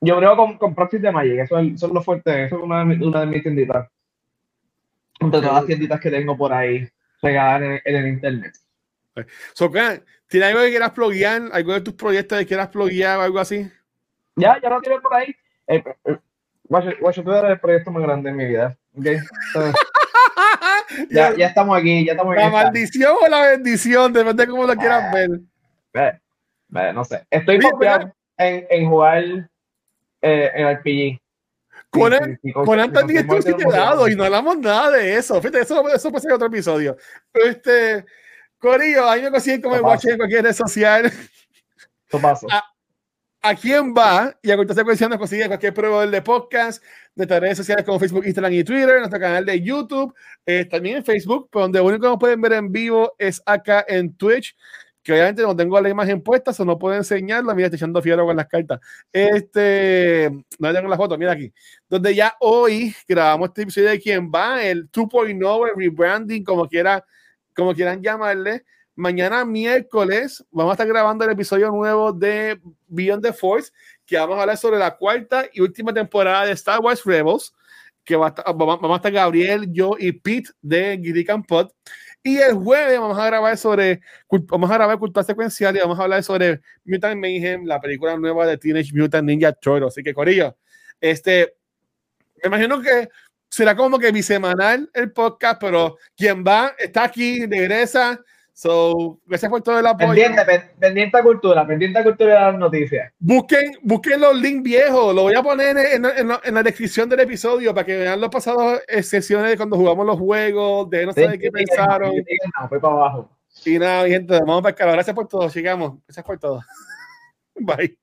Yo creo con, con Proxy de Magic, eso es, eso es lo fuerte, eso es una de, mi- una de mis tienditas. Entre todas las tienditas que tengo por ahí regadas en, en el internet. So, ¿qué? ¿Tienes algo que quieras pluguear? ¿Algo de tus proyectos que quieras pluguear o algo así? Ya, ya lo tienes por ahí. Eh, eh, tú eres el proyecto más grande de mi vida. ¿ok? Entonces, <laughs> ya, ya estamos aquí, ya estamos La en esta. maldición o la bendición, depende de cómo lo quieras ver. Eh, no sé. Estoy confiado en, en jugar eh, en RPG. Conan, Conan también estuvo siete y no hablamos nada de eso. Fíjate, eso, eso puede ser otro episodio. Este, Corillo, ahí me consiguen como el en cualquier red social. <laughs> Pasa. A, a, quién va y a continuación nos consiguen cualquier proveedor de podcast, de nuestras redes sociales como Facebook, Instagram y Twitter, nuestro canal de YouTube, eh, también en Facebook, pero donde lo único que nos pueden ver en vivo es acá en Twitch que obviamente no tengo la imagen puesta, o no puedo enseñarla. Mira, estoy echando fiero con las cartas. Este, no tengo la foto, mira aquí. Donde ya hoy grabamos este episodio de quién va, el 2.0, el rebranding, como, quiera, como quieran llamarle. Mañana miércoles vamos a estar grabando el episodio nuevo de Beyond the Force, que vamos a hablar sobre la cuarta y última temporada de Star Wars Rebels, que va a estar, vamos a estar Gabriel, yo y Pete de and Pod. Y el jueves vamos a grabar sobre, vamos a grabar cultura secuencial y vamos a hablar sobre Mutant Mayhem, la película nueva de Teenage Mutant Ninja Turtles. Así que, Corillo, este, me imagino que será como que bisemanal el podcast, pero quien va está aquí, regresa So, gracias por todo el apoyo. Pendiente, pendiente a cultura, pendiente a cultura de las noticias. Busquen, busquen los links viejos, lo voy a poner en, en, en, la descripción del episodio para que vean los pasados sesiones de cuando jugamos los juegos, de no saber qué pensaron. No, fue para abajo. Y nada, gente, vamos para acá. Gracias por todo, llegamos. Gracias por todo. <laughs> Bye.